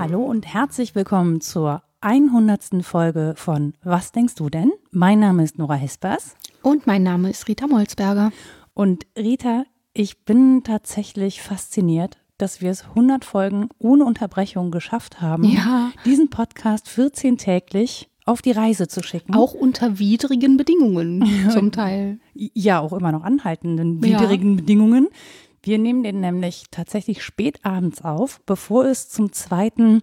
Hallo und herzlich willkommen zur 100. Folge von Was denkst du denn? Mein Name ist Nora Hespers. Und mein Name ist Rita Molzberger. Und Rita, ich bin tatsächlich fasziniert, dass wir es 100 Folgen ohne Unterbrechung geschafft haben, Ja. diesen Podcast 14 täglich auf die Reise zu schicken. Auch unter widrigen Bedingungen zum Teil. ja, auch immer noch anhaltenden, Ja. widrigen Bedingungen. Wir nehmen den nämlich tatsächlich spät abends auf, bevor es zum zweiten,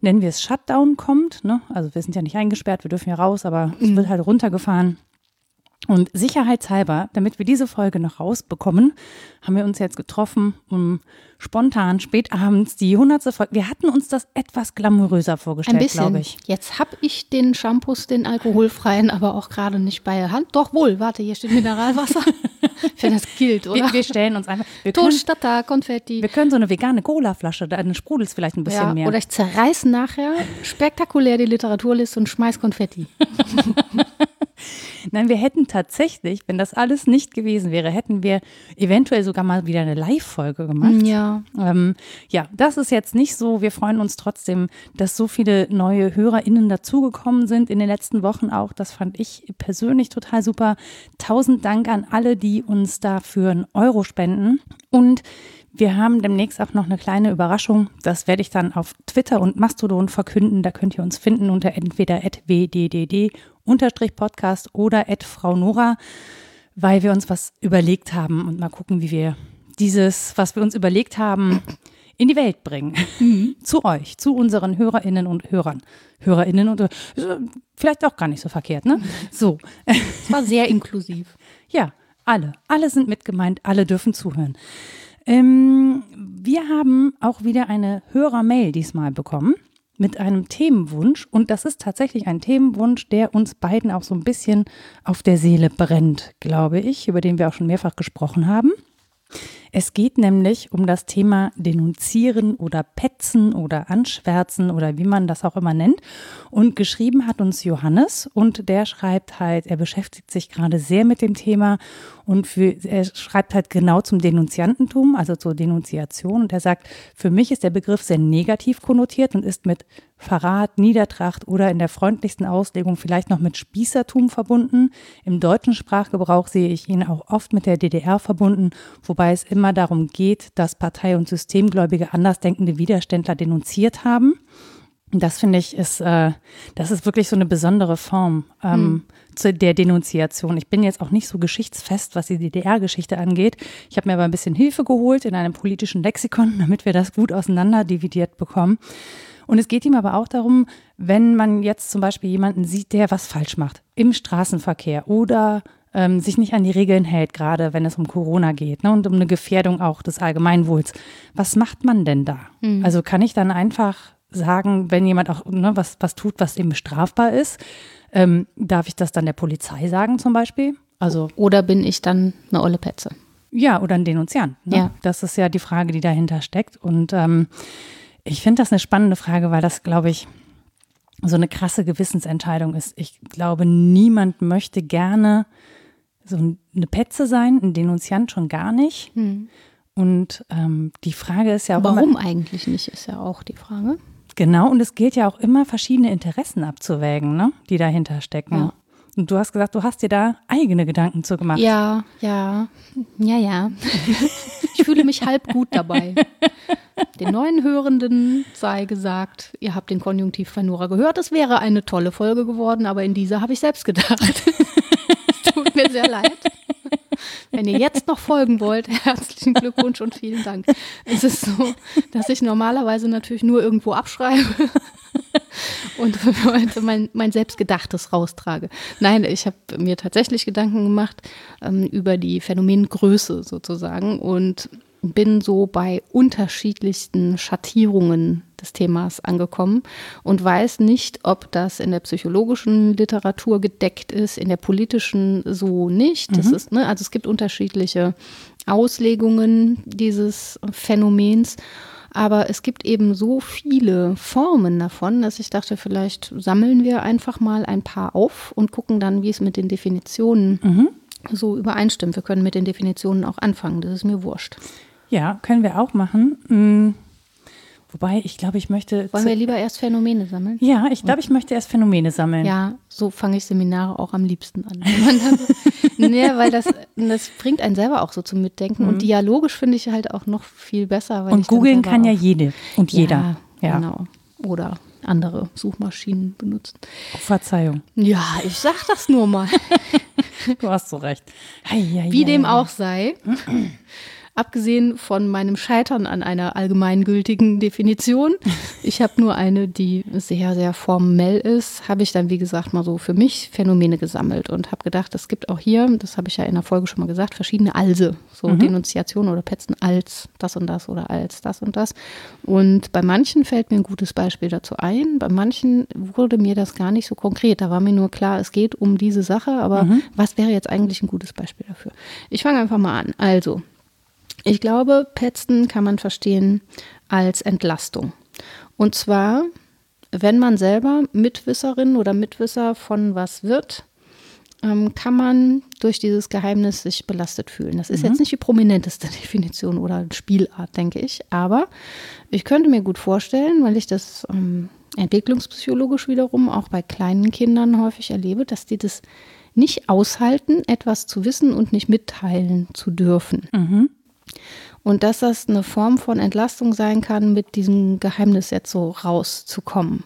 nennen wir es Shutdown kommt. Ne? Also wir sind ja nicht eingesperrt, wir dürfen ja raus, aber es wird halt runtergefahren. Und sicherheitshalber, damit wir diese Folge noch rausbekommen, haben wir uns jetzt getroffen, um spontan spät abends die 100. Folge. Wir hatten uns das etwas glamouröser vorgestellt, glaube ich. Jetzt habe ich den Shampoos, den alkoholfreien, aber auch gerade nicht bei der Hand. Doch wohl, warte, hier steht Mineralwasser. ich finde, das gilt, oder? Wir, wir stellen uns einfach. Wir können, Konfetti. wir können so eine vegane Cola-Flasche, da sprudelt es vielleicht ein bisschen Ja, mehr. oder ich zerreiße nachher spektakulär die Literaturliste und schmeiß Konfetti. Nein, wir hätten tatsächlich, wenn das alles nicht gewesen wäre, hätten wir eventuell sogar mal wieder eine Live-Folge gemacht. Ja. Ähm, ja, das ist jetzt nicht so. Wir freuen uns trotzdem, dass so viele neue HörerInnen dazugekommen sind in den letzten Wochen auch. Das fand ich persönlich total super. Tausend Dank an alle, die uns dafür einen Euro spenden. Und wir haben demnächst auch noch eine kleine Überraschung. Das werde ich dann auf Twitter und Mastodon verkünden. Da könnt ihr uns finden unter entweder wddd Podcast oder Frau Nora, weil wir uns was überlegt haben und mal gucken, wie wir dieses, was wir uns überlegt haben, in die Welt bringen. zu euch, zu unseren HörerInnen und Hörern. HörerInnen und äh, vielleicht auch gar nicht so verkehrt, ne? So. Es war sehr inklusiv. Ja, alle. Alle sind mit gemeint, alle dürfen zuhören. Ähm, wir haben auch wieder eine Hörermail diesmal bekommen mit einem Themenwunsch. Und das ist tatsächlich ein Themenwunsch, der uns beiden auch so ein bisschen auf der Seele brennt, glaube ich, über den wir auch schon mehrfach gesprochen haben. Es geht nämlich um das Thema Denunzieren oder Petzen oder Anschwärzen oder wie man das auch immer nennt. Und geschrieben hat uns Johannes und der schreibt halt, er beschäftigt sich gerade sehr mit dem Thema und für, er schreibt halt genau zum Denunziantentum, also zur Denunziation. Und er sagt, für mich ist der Begriff sehr negativ konnotiert und ist mit Verrat, Niedertracht oder in der freundlichsten Auslegung vielleicht noch mit Spießertum verbunden. Im deutschen Sprachgebrauch sehe ich ihn auch oft mit der DDR verbunden, wobei es immer darum geht, dass Partei- und Systemgläubige andersdenkende Widerständler denunziert haben. Das finde ich ist, äh, das ist wirklich so eine besondere Form ähm, zu der Denunziation. Ich bin jetzt auch nicht so geschichtsfest, was die DDR-Geschichte angeht. Ich habe mir aber ein bisschen Hilfe geholt in einem politischen Lexikon, damit wir das gut auseinander dividiert bekommen. Und es geht ihm aber auch darum, wenn man jetzt zum Beispiel jemanden sieht, der was falsch macht im Straßenverkehr oder ähm, sich nicht an die Regeln hält, gerade wenn es um Corona geht ne, und um eine Gefährdung auch des Allgemeinwohls. Was macht man denn da? Also kann ich dann einfach sagen, wenn jemand auch ne, was, was tut, was eben strafbar ist, ähm, darf ich das dann der Polizei sagen zum Beispiel? Also Oder bin ich dann eine olle Petze? ja, oder ein Denunziant. Ne? Ja. Das ist ja die Frage, die dahinter steckt. Und ähm, ich finde das eine spannende Frage, weil das, glaube ich, so eine krasse Gewissensentscheidung ist. Ich glaube, niemand möchte gerne so eine Petze sein, ein Denunziant schon gar nicht. Und ähm, die Frage ist ja auch Warum immer, eigentlich nicht, ist ja auch die Frage. Genau, und es gilt ja auch immer, verschiedene Interessen abzuwägen, ne, die dahinter stecken. Ja. Und du hast gesagt, du hast dir da eigene Gedanken zu gemacht. Ja, ja, ja, ja. Ich fühle mich halb gut dabei. Den neuen Hörenden sei gesagt, ihr habt den Konjunktiv von Nora gehört. Es wäre eine tolle Folge geworden, aber in dieser habe ich selbst gedacht. Es Tut mir sehr leid. Wenn ihr jetzt noch folgen wollt, herzlichen Glückwunsch und vielen Dank. Es ist so, dass ich normalerweise natürlich nur irgendwo abschreibe und heute mein, mein Selbstgedachtes raustrage. Nein, ich habe mir tatsächlich Gedanken gemacht ähm, über die Phänomengröße sozusagen und bin so bei unterschiedlichsten Schattierungen des Themas angekommen und weiß nicht, ob das in der psychologischen Literatur gedeckt ist, in der politischen so nicht. Das ist, ne, also es gibt unterschiedliche Auslegungen dieses Phänomens. Aber es gibt eben so viele Formen davon, dass ich dachte, vielleicht sammeln wir einfach mal ein paar auf und gucken dann, wie es mit den Definitionen Mhm. so übereinstimmt. Wir können mit den Definitionen auch anfangen, das ist mir wurscht. Ja, können wir auch machen. Wobei, ich glaube, ich möchte. Wollen wir lieber erst Phänomene sammeln? ja, ich glaube, ich möchte erst Phänomene sammeln. Ja, so fange ich Seminare auch am liebsten an. Nee, weil das, das bringt einen selber auch so zum Mitdenken. Und dialogisch finde ich halt auch noch viel besser. Mhm. Und googeln kann ja jede und jeder. Ja, genau. Oder andere Suchmaschinen benutzen. Oh, Verzeihung. Ja, ich sag das nur mal. Du hast so recht. Ei, ei, Wie ei, dem auch sei. Abgesehen von meinem Scheitern an einer allgemeingültigen Definition, ich habe nur eine, die sehr, sehr formell ist, habe ich dann, wie gesagt, mal so für mich Phänomene gesammelt und habe gedacht, es gibt auch hier, das habe ich ja in der Folge schon mal gesagt, verschiedene Alse, so Denunziationen oder Petzen als das und das oder als das und das. Und bei manchen fällt mir ein gutes Beispiel dazu ein, bei manchen wurde mir das gar nicht so konkret. Da war mir nur klar, es geht um diese Sache, aber was wäre jetzt eigentlich ein gutes Beispiel dafür? Ich fange einfach mal an. Also, ich glaube, Petzen kann man verstehen als Entlastung. Und zwar, wenn man selber Mitwisserin oder Mitwisser von was wird, ähm, kann man durch dieses Geheimnis sich belastet fühlen. Das ist jetzt nicht die prominenteste Definition oder Spielart, denke ich. Aber ich könnte mir gut vorstellen, weil ich das ähm, entwicklungspsychologisch wiederum auch bei kleinen Kindern häufig erlebe, dass die das nicht aushalten, etwas zu wissen und nicht mitteilen zu dürfen. Und dass das eine Form von Entlastung sein kann, mit diesem Geheimnis jetzt so rauszukommen.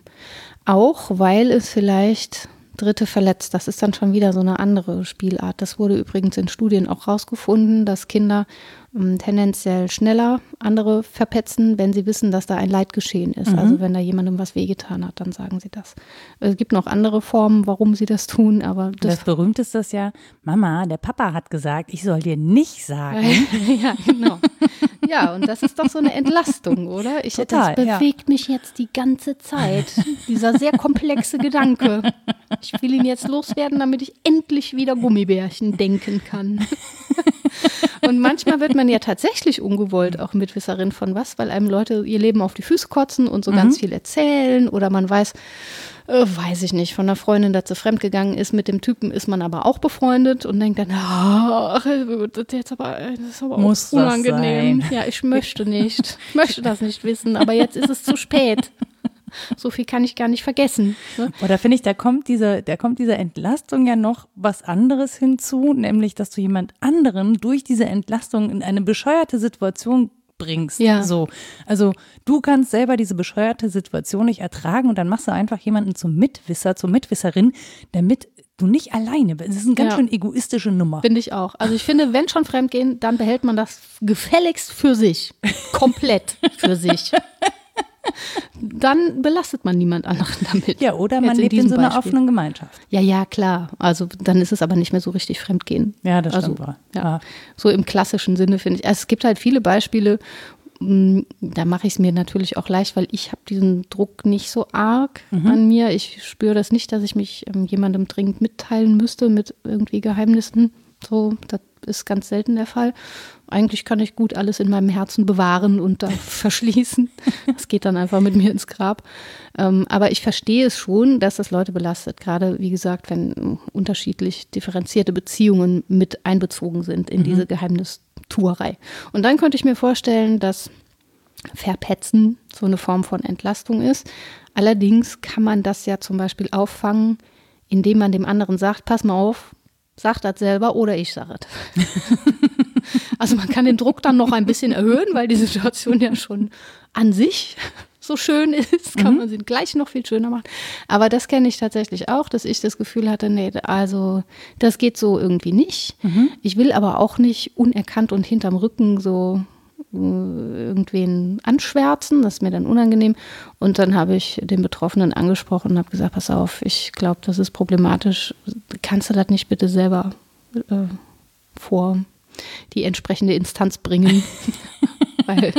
Auch weil es vielleicht Dritte verletzt. Das ist dann schon wieder so eine andere Spielart. Das wurde übrigens in Studien auch rausgefunden, dass Kinder tendenziell schneller andere verpetzen, wenn sie wissen, dass da ein Leid geschehen ist. Also wenn da jemandem was wehgetan hat, dann sagen sie das. Es gibt noch andere Formen, warum sie das tun, aber das Das berühmteste ist ja, Mama, der Papa hat gesagt, ich soll dir nicht sagen. ja, genau. Ja, und das ist doch so eine Entlastung, oder? Ich, Total, das ja. bewegt mich jetzt die ganze Zeit. Dieser sehr komplexe Gedanke. Ich will ihn jetzt loswerden, damit ich endlich wieder Gummibärchen denken kann. Und manchmal wird man ja tatsächlich ungewollt auch Mitwisserin von was, weil einem Leute ihr Leben auf die Füße kotzen und so Mhm. ganz viel erzählen oder man weiß, äh, weiß ich nicht, von einer Freundin, dass sie fremdgegangen ist, mit dem Typen ist man aber auch befreundet und denkt dann, ach, das ist jetzt aber, das ist aber Muss unangenehm. Ja, ich möchte nicht. Ich möchte das nicht wissen, aber jetzt ist es zu spät. So viel kann ich gar nicht vergessen. Ne? Oder finde ich, da kommt diese, da kommt diese Entlastung ja noch was anderes hinzu, nämlich, dass du jemand anderen durch diese Entlastung in eine bescheuerte Situation bringst. Ja. So. Also du kannst selber diese bescheuerte Situation nicht ertragen und dann machst du einfach jemanden zum Mitwisser, zur Mitwisserin, damit du nicht alleine bist. Das ist eine ganz Ja. schön egoistische Nummer. Finde ich auch. Also ich finde, wenn schon fremdgehen, dann behält man das gefälligst für sich. Komplett für sich. Dann belastet man niemand anderen damit. Ja, oder Jetzt man lebt in diesem so einer Beispiel. offenen Gemeinschaft. Ja, ja, klar. Also dann ist es aber nicht mehr so richtig Fremdgehen. Ja, das also, stimmt wohl. Ja. Ja. So im klassischen Sinne finde ich. Also es gibt halt viele Beispiele, mh, da mache ich es mir natürlich auch leicht, weil ich habe diesen Druck nicht so arg Mhm. an mir. Ich spüre das nicht, dass ich mich ähm, jemandem dringend mitteilen müsste mit irgendwie Geheimnissen. So, das ist ganz selten der Fall. Eigentlich kann ich gut alles in meinem Herzen bewahren und da verschließen. Das geht dann einfach mit mir ins Grab. Ähm, aber ich verstehe es schon, dass das Leute belastet. Gerade, wie gesagt, wenn unterschiedlich differenzierte Beziehungen mit einbezogen sind in diese Geheimnistuerei. Und dann könnte ich mir vorstellen, dass Verpetzen so eine Form von Entlastung ist. Allerdings kann man das ja zum Beispiel auffangen, indem man dem anderen sagt, pass mal auf, sag das selber oder ich sage es. also man kann den Druck dann noch ein bisschen erhöhen, weil die Situation ja schon an sich so schön ist, kann man sie gleich noch viel schöner machen. Aber das kenne ich tatsächlich auch, dass ich das Gefühl hatte, nee, also das geht so irgendwie nicht. Ich will aber auch nicht unerkannt und hinterm Rücken so äh, irgendwen anschwärzen, das ist mir dann unangenehm. Und dann habe ich den Betroffenen angesprochen und habe gesagt, pass auf, ich glaube, das ist problematisch. Kannst du das nicht bitte selber äh, vor die entsprechende Instanz bringen? Weil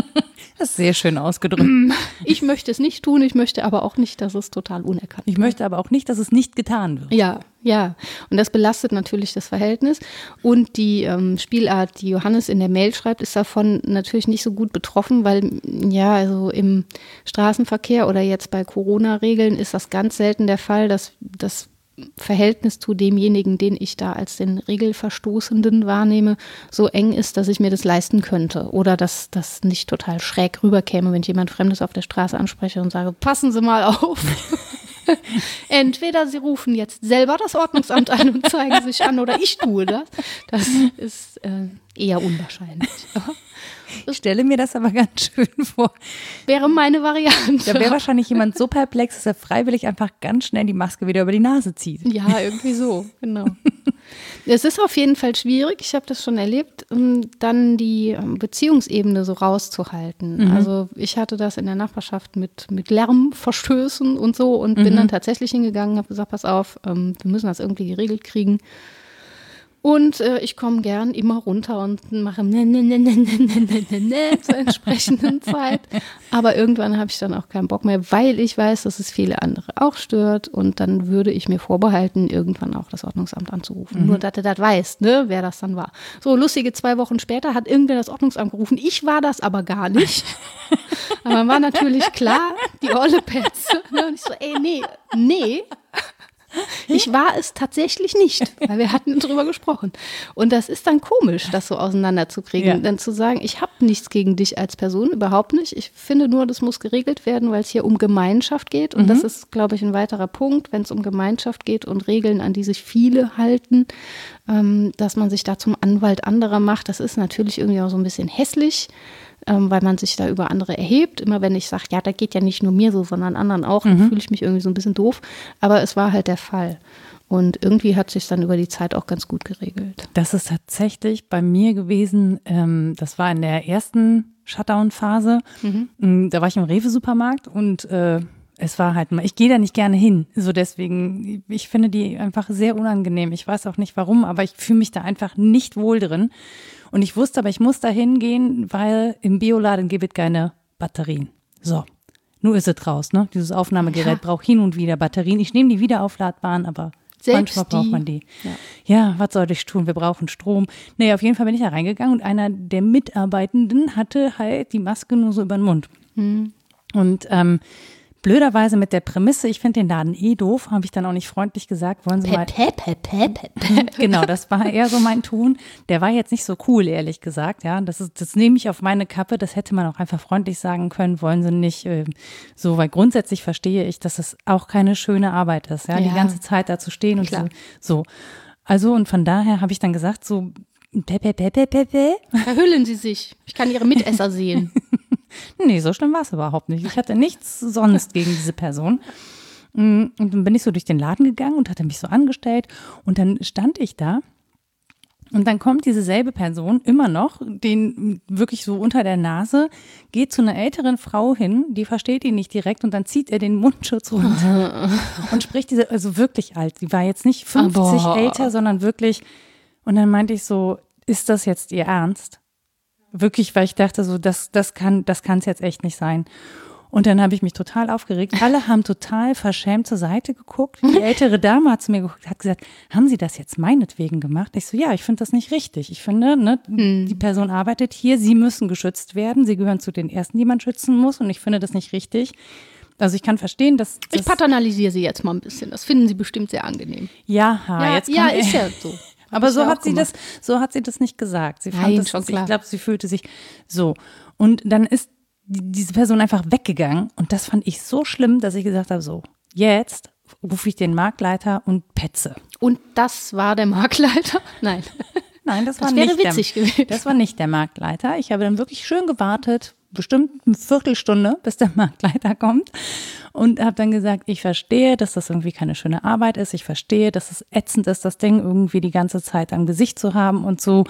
Das ist sehr schön ausgedrückt. Ich möchte es nicht tun, ich möchte aber auch nicht, dass es total unerkannt Ich möchte aber auch nicht, dass es nicht getan wird. Ja, ja. Und das belastet natürlich das Verhältnis. Und die ähm, Spielart, die Johannes in der Mail schreibt, ist davon natürlich nicht so gut betroffen, weil ja, also im Straßenverkehr oder jetzt bei Corona-Regeln ist das ganz selten der Fall, dass das Verhältnis zu demjenigen, den ich da als den Regelverstoßenden wahrnehme, so eng ist, dass ich mir das leisten könnte. Oder dass das nicht total schräg rüberkäme, wenn ich jemand Fremdes auf der Straße anspreche und sage, passen Sie mal auf. Entweder Sie rufen jetzt selber das Ordnungsamt an und zeigen sich an oder ich tue das. Das ist äh, eher unwahrscheinlich. Ich stelle mir das aber ganz schön vor. Wäre meine Variante. Da wäre wahrscheinlich jemand so perplex, dass er freiwillig einfach ganz schnell die Maske wieder über die Nase zieht. Ja, irgendwie so, genau. Es ist auf jeden Fall schwierig, ich habe das schon erlebt, dann die ähm, Beziehungsebene so rauszuhalten. Mhm. Also ich hatte das in der Nachbarschaft mit, mit Lärmverstößen und so und mhm. bin dann tatsächlich hingegangen, habe gesagt, pass auf, ähm, wir müssen das irgendwie geregelt kriegen. Und äh, ich komme gern immer runter und mache ne, ne, ne, ne, ne, ne, ne, ne, zur entsprechenden Zeit. Aber irgendwann habe ich dann auch keinen Bock mehr, weil ich weiß, dass es viele andere auch stört. Und dann würde ich mir vorbehalten, irgendwann auch das Ordnungsamt anzurufen. Mhm. Nur, dass du das weißt, ne, wer das dann war. So, lustige zwei Wochen später hat irgendwer das Ordnungsamt gerufen. Ich war das aber gar nicht. aber man war natürlich klar, die olle Petze. Ne? Und ich so, ey, nee, nee, ich war es tatsächlich nicht, weil wir hatten drüber gesprochen. Und das ist dann komisch, das so auseinanderzukriegen. Ja. Dann zu sagen, ich habe nichts gegen dich als Person, überhaupt nicht. Ich finde nur, das muss geregelt werden, weil es hier um Gemeinschaft geht. Und mhm. das ist, glaube ich, ein weiterer Punkt, wenn es um Gemeinschaft geht und Regeln, an die sich viele halten, ähm, dass man sich da zum Anwalt anderer macht. Das ist natürlich irgendwie auch so ein bisschen hässlich ähm, weil man sich da über andere erhebt. Immer wenn ich sage, ja, da geht ja nicht nur mir so, sondern anderen auch, mhm. fühle ich mich irgendwie so ein bisschen doof. Aber es war halt der Fall. Und irgendwie hat sich dann über die Zeit auch ganz gut geregelt. Das ist tatsächlich bei mir gewesen, ähm, das war in der ersten Shutdown-Phase. Mhm. Mm, da war ich im Rewe-Supermarkt und äh, es war halt mal, ich gehe da nicht gerne hin. So deswegen, ich finde die einfach sehr unangenehm. Ich weiß auch nicht warum, aber ich fühle mich da einfach nicht wohl drin. Und ich wusste aber, ich muss da hingehen, weil im Bioladen gibt es keine Batterien. So. Nur ist es raus, ne? Dieses Aufnahmegerät ja. braucht hin und wieder Batterien. Ich nehme die wieder aufladbaren, aber Selbst manchmal braucht man die. Ja. ja, was soll ich tun? Wir brauchen Strom. Nee, auf jeden Fall bin ich da reingegangen und einer der Mitarbeitenden hatte halt die Maske nur so über den Mund. Mhm. Und ähm, blöderweise mit der Prämisse, ich finde den Laden eh doof, habe ich dann auch nicht freundlich gesagt, wollen Sie mal. Pep, pep, pep, pep. genau, das war eher so mein Ton. Der war jetzt nicht so cool, ehrlich gesagt, ja. Das ist, das nehme ich auf meine Kappe. Das hätte man auch einfach freundlich sagen können, wollen Sie nicht äh, so, weil grundsätzlich verstehe ich, dass es auch keine schöne Arbeit ist, ja, ja. die ganze Zeit da zu stehen und so, so. Also und von daher habe ich dann gesagt, so Pepe, Pepe, Pepe. Verhüllen Sie sich. Ich kann Ihre Mitesser sehen. Nee, so schlimm war es überhaupt nicht. Ich hatte nichts sonst gegen diese Person. Mm, und dann bin ich so durch den Laden gegangen und hatte mich so angestellt. Und dann stand ich da. Und dann kommt diese selbe Person immer noch, den wirklich so unter der Nase, geht zu einer älteren Frau hin, die versteht ihn nicht direkt und dann zieht er den Mundschutz runter und spricht diese, also wirklich alt. Sie war jetzt nicht 50 Aber. älter, sondern wirklich. Und dann meinte ich so, ist das jetzt ihr Ernst? Wirklich, weil ich dachte, so, das, das kann das kann es jetzt echt nicht sein. Und dann habe ich mich total aufgeregt. Alle haben total verschämt zur Seite geguckt. Die ältere Dame hat zu mir geguckt, hat gesagt, haben Sie das jetzt meinetwegen gemacht? Ich so, ja, ich finde das nicht richtig. Ich finde, ne, hm. die Person arbeitet hier, Sie müssen geschützt werden. Sie gehören zu den Ersten, die man schützen muss. Und ich finde das nicht richtig. Also ich kann verstehen, dass. dass ich paternalisiere Sie jetzt mal ein bisschen. Das finden Sie bestimmt sehr angenehm. Ja, ja, jetzt ja ist ja so. Aber so hat sie gemacht. das, so hat sie das nicht gesagt. Sie fand Nein, das, schon klar. Ich glaube, sie fühlte sich so. Und dann ist diese Person einfach weggegangen. Und das fand ich so schlimm, dass ich gesagt habe, so, jetzt rufe ich den Marktleiter und petze. Und das war der Marktleiter? Nein. Nein, das, das war nicht witzig der, gewesen. Das war nicht der Marktleiter. Ich habe dann wirklich schön gewartet, bestimmt eine Viertelstunde, bis der Marktleiter kommt und habe dann gesagt, ich verstehe, dass das irgendwie keine schöne Arbeit ist. Ich verstehe, dass es ätzend ist, das Ding irgendwie die ganze Zeit am Gesicht zu haben und so.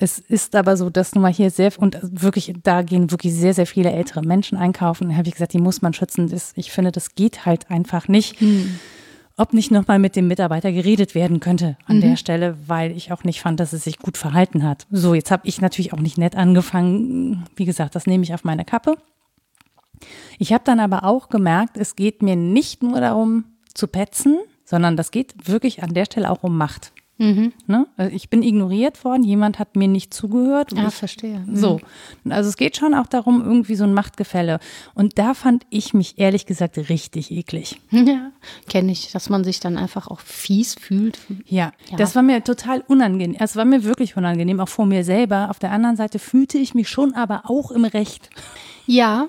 Es ist aber so, dass nun mal hier sehr und wirklich, da gehen wirklich sehr, sehr viele ältere Menschen einkaufen. Da habe ich gesagt, die muss man schützen. Das, ich finde, das geht halt einfach nicht. Hm. Ob nicht nochmal mit dem Mitarbeiter geredet werden könnte an mhm. der Stelle, weil ich auch nicht fand, dass es sich gut verhalten hat. So, jetzt habe ich natürlich auch nicht nett angefangen. Wie gesagt, das nehme ich auf meine Kappe. Ich habe dann aber auch gemerkt, es geht mir nicht nur darum zu petzen, sondern das geht wirklich an der Stelle auch um Macht. Mhm. Ne? Also ich bin ignoriert worden, jemand hat mir nicht zugehört. Ja, ich, verstehe. Mhm. So. Also es geht schon auch darum, irgendwie so ein Machtgefälle. Und da fand ich mich ehrlich gesagt richtig eklig. Ja, kenne ich, dass man sich dann einfach auch fies fühlt. Ja, ja, das war mir total unangenehm. Es war mir wirklich unangenehm, auch vor mir selber. Auf der anderen Seite fühlte ich mich schon aber auch im Recht. Ja,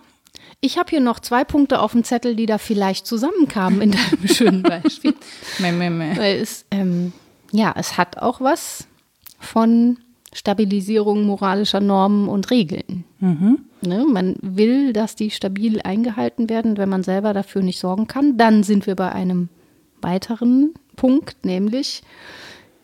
ich habe hier noch zwei Punkte auf dem Zettel, die da vielleicht zusammenkamen in deinem schönen Beispiel. meh, meh, meh. Weil es, ähm, ja, es hat auch was von Stabilisierung moralischer Normen und Regeln. Mhm. Ne, man will, dass die stabil eingehalten werden. Wenn man selber dafür nicht sorgen kann, dann sind wir bei einem weiteren Punkt, nämlich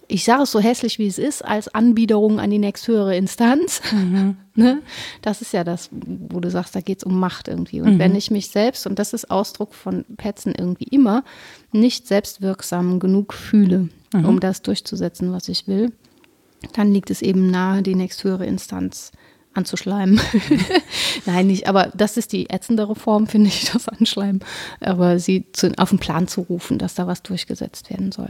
ich sage es so hässlich, wie es ist, als Anbiederung an die nächsthöhere Instanz. Mhm. ne? Das ist ja das, wo du sagst, da geht es um Macht irgendwie. Und mhm. wenn ich mich selbst, und das ist Ausdruck von Petzen irgendwie immer, nicht selbstwirksam genug fühle, mhm. um das durchzusetzen, was ich will, dann liegt es eben nahe, die nächsthöhere Instanz anzuschleimen. Nein, nicht, aber das ist die ätzendere Form, finde ich, das Anschleimen. Aber sie zu, auf den Plan zu rufen, dass da was durchgesetzt werden soll.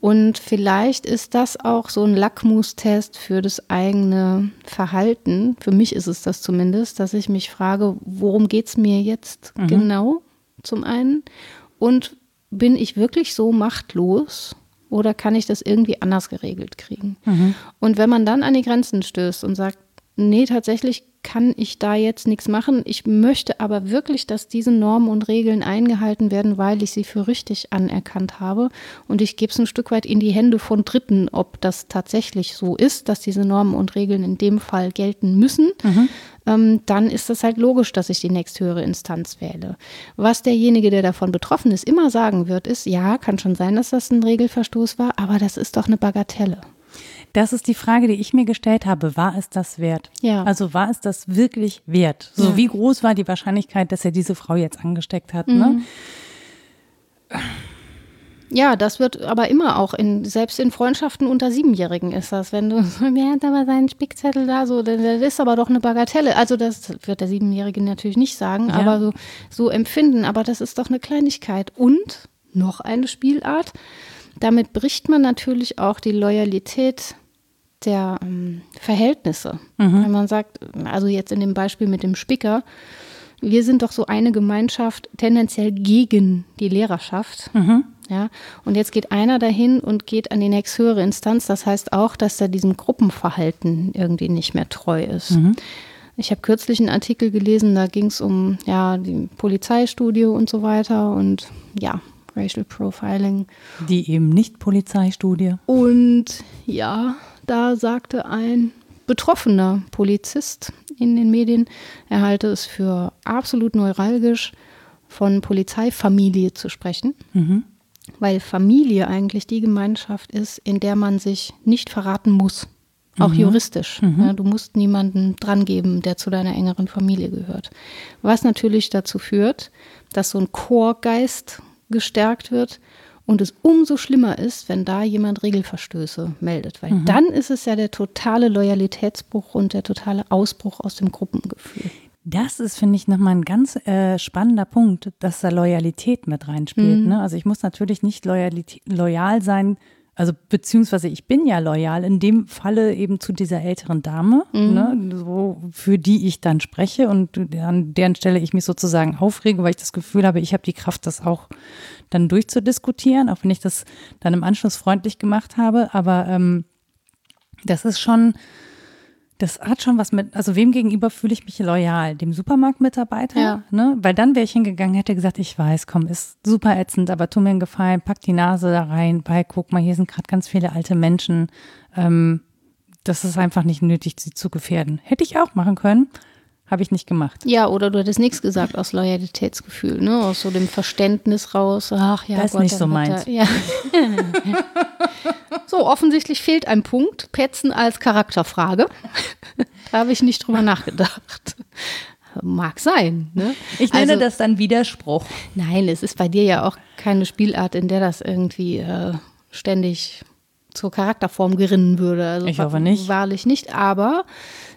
Und vielleicht ist das auch so ein Lackmustest für das eigene Verhalten. Für mich ist es das zumindest, dass ich mich frage, worum geht es mir jetzt mhm. genau zum einen? Und bin ich wirklich so machtlos? Oder kann ich das irgendwie anders geregelt kriegen? Mhm. Und wenn man dann an die Grenzen stößt und sagt, nee, tatsächlich kann ich da jetzt nichts machen. Ich möchte aber wirklich, dass diese Normen und Regeln eingehalten werden, weil ich sie für richtig anerkannt habe. Und ich gebe es ein Stück weit in die Hände von Dritten, ob das tatsächlich so ist, dass diese Normen und Regeln in dem Fall gelten müssen. Mhm. Ähm, dann ist es halt logisch, dass ich die nächsthöhere Instanz wähle. Was derjenige, der davon betroffen ist, immer sagen wird, ist, ja, kann schon sein, dass das ein Regelverstoß war, aber das ist doch eine Bagatelle. Das ist die Frage, die ich mir gestellt habe. War es das wert? Ja. Also war es das wirklich wert? So ja. wie groß war die Wahrscheinlichkeit, dass er diese Frau jetzt angesteckt hat? Ne? Mhm. Ne? Ja, das wird aber immer auch in, selbst in Freundschaften unter Siebenjährigen ist das, wenn du, wer hat aber seinen Spickzettel da, so, das ist aber doch eine Bagatelle. Also das wird der Siebenjährige natürlich nicht sagen, ja. aber so, so empfinden. Aber das ist doch eine Kleinigkeit. Und noch eine Spielart. Damit bricht man natürlich auch die Loyalität der ähm, Verhältnisse. Mhm. Wenn man sagt, also jetzt in dem Beispiel mit dem Spicker, wir sind doch so eine Gemeinschaft tendenziell gegen die Lehrerschaft. Mhm. Ja, und jetzt geht einer dahin und geht an die nächsthöhere Instanz. Das heißt auch, dass er diesem Gruppenverhalten irgendwie nicht mehr treu ist. Mhm. Ich habe kürzlich einen Artikel gelesen, da ging es um ja, die Polizeistudie und so weiter. Und ja, Racial Profiling. Die eben nicht Polizeistudie. Und ja, da sagte ein betroffener Polizist in den Medien, er halte es für absolut neuralgisch, von Polizeifamilie zu sprechen. Mhm. Weil Familie eigentlich die Gemeinschaft ist, in der man sich nicht verraten muss. Auch mhm. juristisch. Mhm. Ja, du musst niemanden drangeben, der zu deiner engeren Familie gehört. Was natürlich dazu führt, dass so ein Chorgeist gestärkt wird und es umso schlimmer ist, wenn da jemand Regelverstöße meldet, weil mhm. dann ist es ja der totale Loyalitätsbruch und der totale Ausbruch aus dem Gruppengefühl. Das ist, finde ich, nochmal ein ganz äh, spannender Punkt, dass da Loyalität mit reinspielt. Mhm. Ne? Also ich muss natürlich nicht loyal sein, also beziehungsweise ich bin ja loyal, in dem Falle eben zu dieser älteren Dame, mhm. ne, so, für die ich dann spreche und an deren Stelle ich mich sozusagen aufrege, weil ich das Gefühl habe, ich habe die Kraft, das auch dann durchzudiskutieren, auch wenn ich das dann im Anschluss freundlich gemacht habe. Aber ähm, das ist schon, das hat schon was mit, also wem gegenüber fühle ich mich loyal? Dem Supermarktmitarbeiter? Ja. Ne? Weil dann wäre ich hingegangen, hätte gesagt, ich weiß, komm, ist super ätzend, aber tu mir einen Gefallen, pack die Nase da rein, bei, guck mal, hier sind gerade ganz viele alte Menschen. Ähm, das ist einfach nicht nötig, sie zu gefährden. Hätte ich auch machen können. Habe ich nicht gemacht. Ja, oder du hättest nichts gesagt aus Loyalitätsgefühl, ne? Aus so dem Verständnis raus. Ach ja, das ist Gott, nicht so meins. Ja. so, offensichtlich fehlt ein Punkt. Petzen als Charakterfrage. da habe ich nicht drüber nachgedacht. Mag sein. Ne? Ich nenne also, das dann Widerspruch. Nein, es ist bei dir ja auch keine Spielart, in der das irgendwie äh, ständig zur Charakterform gerinnen würde. Also ich hoffe nicht. Wahrlich nicht, aber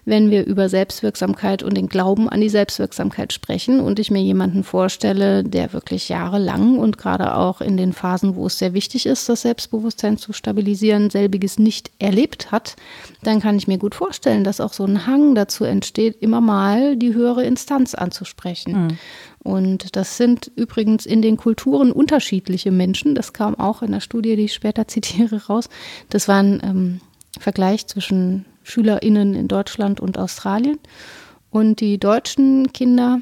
wenn wir über Selbstwirksamkeit und den Glauben an die Selbstwirksamkeit sprechen und ich mir jemanden vorstelle, der wirklich jahrelang und gerade auch in den Phasen, wo es sehr wichtig ist, das Selbstbewusstsein zu stabilisieren, selbiges nicht erlebt hat, dann kann ich mir gut vorstellen, dass auch so ein Hang dazu entsteht, immer mal die höhere Instanz anzusprechen. Mhm. Und das sind übrigens in den Kulturen unterschiedliche Menschen. Das kam auch in der Studie, die ich später zitiere, raus. Das war ein ähm, Vergleich zwischen SchülerInnen in Deutschland und Australien. Und die deutschen Kinder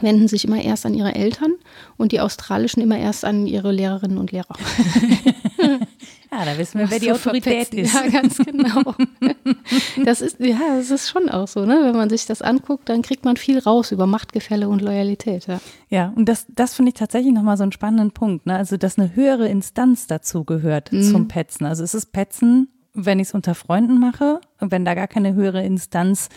wenden sich immer erst an ihre Eltern und die australischen immer erst an ihre Lehrerinnen und Lehrer. Ja, da wissen wir, wer die Autorität verpetzen. ist. Ja, ganz genau. Das ist, ja, das ist schon auch so, ne? Wenn man sich das anguckt, dann kriegt man viel raus über Machtgefälle und Loyalität. Ja, ja und das, das finde ich tatsächlich nochmal so einen spannenden Punkt. Ne? Also, dass eine höhere Instanz dazu gehört mhm. zum Petzen. Also es ist Petzen wenn ich es unter Freunden mache, wenn da gar keine höhere Instanz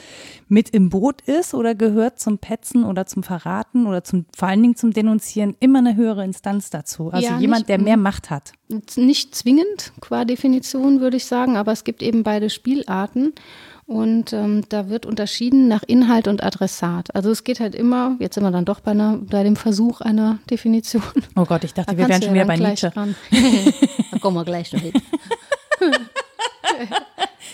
mit im Boot ist oder gehört zum Petzen oder zum Verraten oder zum, vor allen Dingen zum Denunzieren immer eine höhere Instanz dazu. Also ja, jemand, nicht, der mehr Macht hat. Nicht zwingend qua Definition, würde ich sagen, aber es gibt eben beide Spielarten. Und ähm, da wird unterschieden nach Inhalt und Adressat. Also es geht halt immer, jetzt sind wir dann doch bei, einer, bei dem Versuch einer Definition. Oh Gott, ich dachte, wir wären schon wieder bei Nietzsche. da kommen wir gleich noch hin.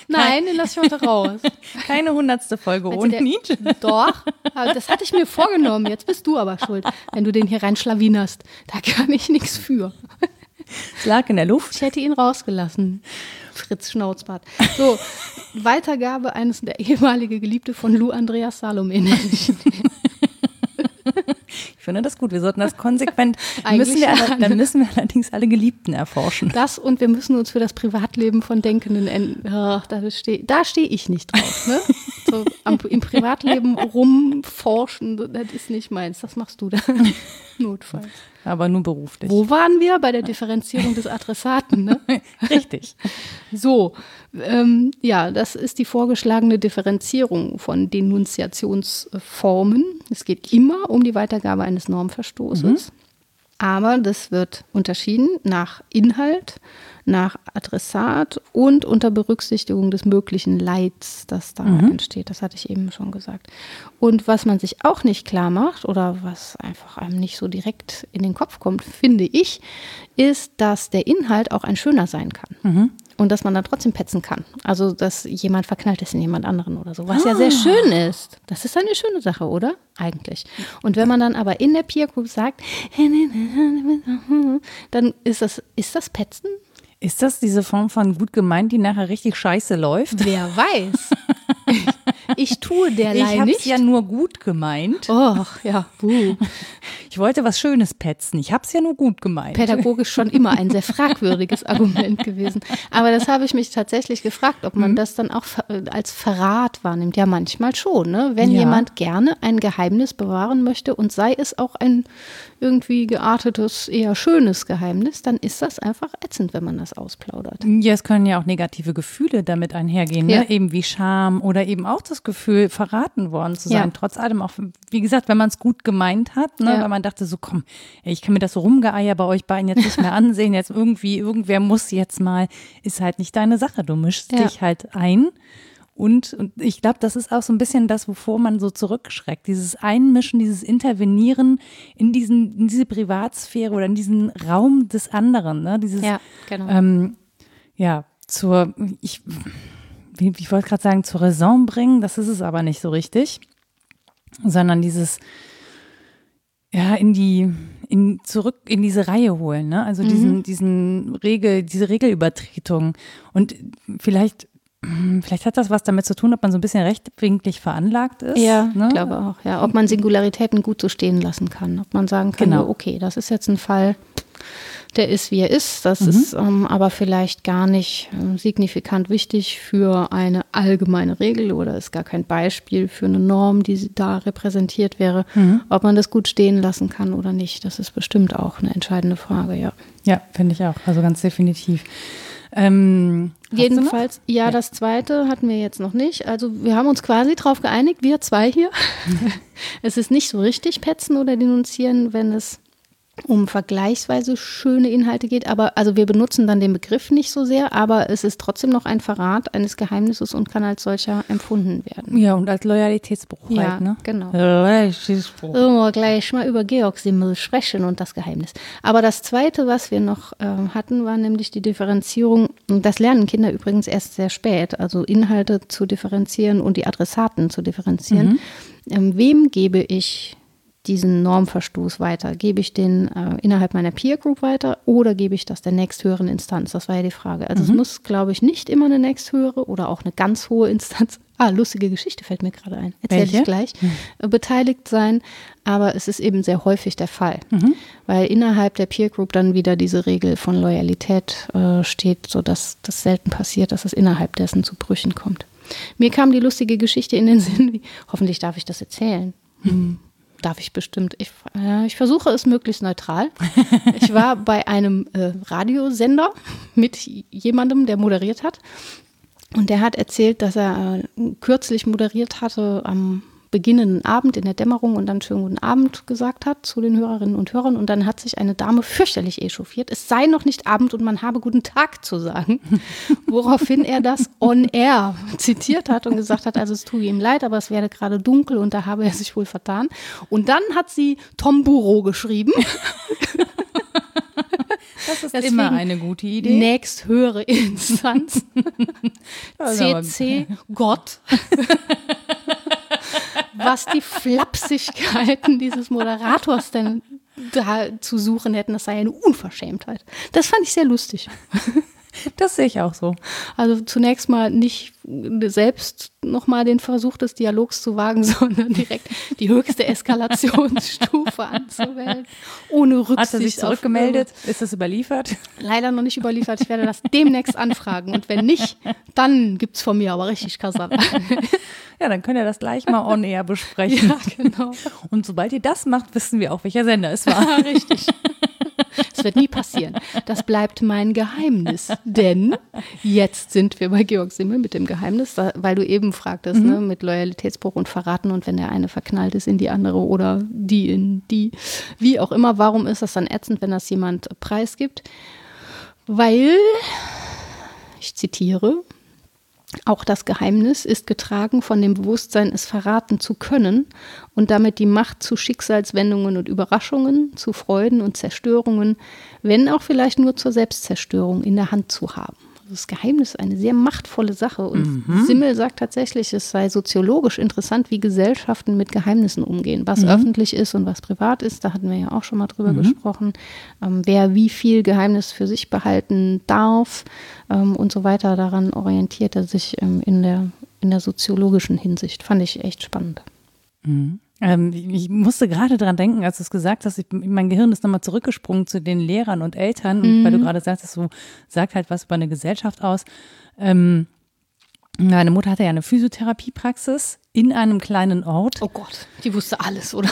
Nein, den lass ich heute raus. Keine hundertste Folge also ohne der, Nietzsche. Doch, das hatte ich mir vorgenommen. Jetzt bist du aber schuld, wenn du den hier rein schlawinerst. Da kann ich nichts für. Es lag in der Luft. Ich hätte ihn rausgelassen. Fritz Schnauzbart. So, Weitergabe eines der ehemalige Geliebte von Lou Andreas Salome. Ich finde das gut. Wir sollten das konsequent. müssen wir, alle, dann müssen wir allerdings alle Geliebten erforschen. Das und wir müssen uns für das Privatleben von Denkenden enden. Ach, da stehe steh ich nicht drauf. Ne? So am, im Privatleben rumforschen, das ist nicht meins. Das machst du da. Notfalls. Aber nur beruflich. Wo waren wir? Bei der Differenzierung des Adressaten, ne? Richtig. So, ähm, ja, das ist die vorgeschlagene Differenzierung von Denunziationsformen. Es geht immer um die Weitergabe eines Normverstoßes. Mhm. Aber das wird unterschieden nach Inhalt nach Adressat und unter Berücksichtigung des möglichen Leids, das da mhm. entsteht. Das hatte ich eben schon gesagt. Und was man sich auch nicht klar macht oder was einfach einem nicht so direkt in den Kopf kommt, finde ich, ist, dass der Inhalt auch ein schöner sein kann. Mhm. Und dass man dann trotzdem petzen kann. Also, dass jemand verknallt ist in jemand anderen oder so. Was ah. ja sehr ah. schön ist. Das ist eine schöne Sache, oder? Eigentlich. Und wenn man dann aber in der Peer Group sagt, dann ist das, ist das Petzen? Ist das diese Form von gut gemeint, die nachher richtig scheiße läuft? Wer weiß. Ich tue derlei ich nicht. Ich ja nur gut gemeint. Och, ja. Buh. Ich wollte was Schönes petzen. Ich habe es ja nur gut gemeint. Pädagogisch schon immer ein sehr fragwürdiges Argument gewesen. Aber das habe ich mich tatsächlich gefragt, ob man mhm. das dann auch als Verrat wahrnimmt. Ja, manchmal schon. Ne? Wenn ja. jemand gerne ein Geheimnis bewahren möchte und sei es auch ein irgendwie geartetes, eher schönes Geheimnis, dann ist das einfach ätzend, wenn man das ausplaudert. Ja, es können ja auch negative Gefühle damit einhergehen, ne? ja. eben wie Scham oder eben auch das Gefühl, verraten worden zu sein. Ja. Trotz allem auch, wie gesagt, wenn man es gut gemeint hat, ne? weil man dachte so, komm, ich kann mir das so rumgeeier bei euch beiden jetzt nicht mehr ansehen, jetzt irgendwie, irgendwer muss jetzt mal, ist halt nicht deine Sache, du mischst dich halt ein und, und ich glaube, das ist auch so ein bisschen das, wovor man so zurückschreckt. Dieses Einmischen, dieses Intervenieren in, diesen, in diese Privatsphäre oder in diesen Raum des anderen. Ne? Dieses, ja, genau. Ähm, ja, zur, ich, ich wollte gerade sagen, zur Raison bringen, das ist es aber nicht so richtig, sondern dieses, ja, in die, in, zurück in diese Reihe holen, ne? Also diesen, mhm. diesen Regel, diese Regelübertretung. Und vielleicht Vielleicht hat das was damit zu tun, ob man so ein bisschen rechtwinklig veranlagt ist. Ja, ne? glaube auch. Ja, ob man Singularitäten gut so stehen lassen kann. Ob man sagen kann, genau. okay, das ist jetzt ein Fall, der ist, wie er ist. Das mhm. ist ähm, aber vielleicht gar nicht äh, signifikant wichtig für eine allgemeine Regel oder ist gar kein Beispiel für eine Norm, die da repräsentiert wäre. Mhm. Ob man das gut stehen lassen kann oder nicht, das ist bestimmt auch eine entscheidende Frage, ja. Ja, finde ich auch. Also ganz definitiv. Ähm, Jedenfalls, ja, ja, das zweite hatten wir jetzt noch nicht. Also wir haben uns quasi darauf geeinigt, wir zwei hier. es ist nicht so richtig petzen oder denunzieren, wenn es um vergleichsweise schöne Inhalte geht, aber also wir benutzen dann den Begriff nicht so sehr, aber es ist trotzdem noch ein Verrat eines Geheimnisses und kann als solcher empfunden werden. Ja, und als Loyalitätsbruch ja, halt, ne? genau. Loyalitätsbruch. So, wir gleich mal über Georg Simmel sprechen und das Geheimnis. Aber das zweite, was wir noch äh, hatten, war nämlich die Differenzierung. Das lernen Kinder übrigens erst sehr spät, also Inhalte zu differenzieren und die Adressaten zu differenzieren. Mhm. Ähm, wem gebe ich diesen Normverstoß weiter? Gebe ich den äh, innerhalb meiner Peer Group weiter oder gebe ich das der nächsthöheren Instanz? Das war ja die Frage. Also mhm. es muss, glaube ich, nicht immer eine nächsthöhere oder auch eine ganz hohe Instanz. Ah, lustige Geschichte fällt mir gerade ein. Erzähle ich gleich. Mhm. Beteiligt sein, aber es ist eben sehr häufig der Fall, mhm. weil innerhalb der Peer Group dann wieder diese Regel von Loyalität äh, steht, sodass das selten passiert, dass es innerhalb dessen zu Brüchen kommt. Mir kam die lustige Geschichte in den Sinn, wie, hoffentlich darf ich das erzählen. Hm darf ich bestimmt. Ich, äh, ich versuche es möglichst neutral. ich war bei einem äh, Radiosender mit jemandem, der moderiert hat. Und der hat erzählt, dass er äh, kürzlich moderiert hatte am beginnenden Abend in der Dämmerung und dann schönen guten Abend gesagt hat zu den Hörerinnen und Hörern. Und dann hat sich eine Dame fürchterlich echauffiert. Es sei noch nicht Abend und man habe guten Tag zu sagen. Woraufhin er das on air zitiert hat und gesagt hat, also es tue ihm leid, aber es werde gerade dunkel und da habe er sich wohl vertan. Und dann hat sie Tom Buro geschrieben. Das ist Deswegen immer eine gute Idee. Nächst höhere Instanz. CC Gott was die Flapsigkeiten dieses Moderators denn da zu suchen hätten, das sei eine Unverschämtheit. Das fand ich sehr lustig. Das sehe ich auch so. Also zunächst mal nicht selbst nochmal den Versuch des Dialogs zu wagen, sondern direkt die höchste Eskalationsstufe anzuwählen. Ohne Rücksicht. Hat er sich zurückgemeldet? Ist das überliefert? Leider noch nicht überliefert. Ich werde das demnächst anfragen. Und wenn nicht, dann gibt es von mir aber richtig Kasala. Ja, dann könnt ihr das gleich mal on air besprechen. Ja, genau. Und sobald ihr das macht, wissen wir auch, welcher Sender es war. richtig. Das wird nie passieren. Das bleibt mein Geheimnis. Denn jetzt sind wir bei Georg Simmel mit dem Geheimnis, weil du eben fragtest, mhm. ne, mit Loyalitätsbruch und Verraten und wenn der eine verknallt ist in die andere oder die in die, wie auch immer, warum ist das dann ätzend, wenn das jemand preisgibt? Weil, ich zitiere, auch das Geheimnis ist getragen von dem Bewusstsein, es verraten zu können und damit die Macht zu Schicksalswendungen und Überraschungen, zu Freuden und Zerstörungen, wenn auch vielleicht nur zur Selbstzerstörung in der Hand zu haben das Geheimnis ist eine sehr machtvolle Sache. Und mhm. Simmel sagt tatsächlich, es sei soziologisch interessant, wie Gesellschaften mit Geheimnissen umgehen. Was mhm. öffentlich ist und was privat ist, da hatten wir ja auch schon mal drüber mhm. gesprochen. Ähm, wer wie viel Geheimnis für sich behalten darf ähm, und so weiter. Daran orientiert er sich ähm, in, der, in der soziologischen Hinsicht. Fand ich echt spannend. Mhm. Ähm, ich musste gerade dran denken, als du es gesagt hast, ich, mein Gehirn ist nochmal zurückgesprungen zu den Lehrern und Eltern, mhm. weil du gerade sagst, so sagt halt was über eine Gesellschaft aus. Ähm, meine Mutter hatte ja eine Physiotherapiepraxis in einem kleinen Ort. Oh Gott, die wusste alles, oder?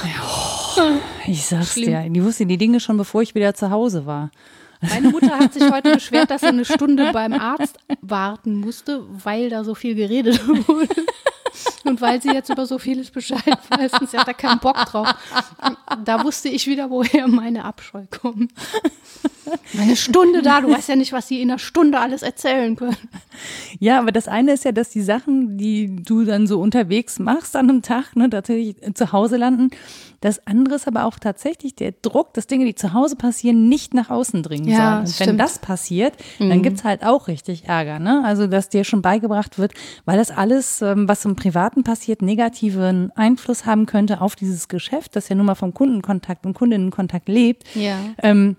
Oh, ich sag's Schlimm. dir, die wusste die Dinge schon, bevor ich wieder zu Hause war. Meine Mutter hat sich heute beschwert, dass sie eine Stunde beim Arzt warten musste, weil da so viel geredet wurde. Und weil sie jetzt über so vieles Bescheid weiß, sie hat da keinen Bock drauf. Da wusste ich wieder, woher meine Abscheu kommt. Eine Stunde da, du weißt ja nicht, was sie in einer Stunde alles erzählen können. Ja, aber das eine ist ja, dass die Sachen, die du dann so unterwegs machst an einem Tag, ne, tatsächlich zu Hause landen. Das andere ist aber auch tatsächlich der Druck, dass Dinge, die zu Hause passieren, nicht nach außen dringen ja, sollen. Und wenn das passiert, mhm. dann gibt's halt auch richtig Ärger. Ne? Also, dass dir schon beigebracht wird, weil das alles, ähm, was im Privaten passiert, negativen Einfluss haben könnte auf dieses Geschäft, das ja nun mal vom Kundenkontakt und Kundinnenkontakt lebt. Ja. Ähm,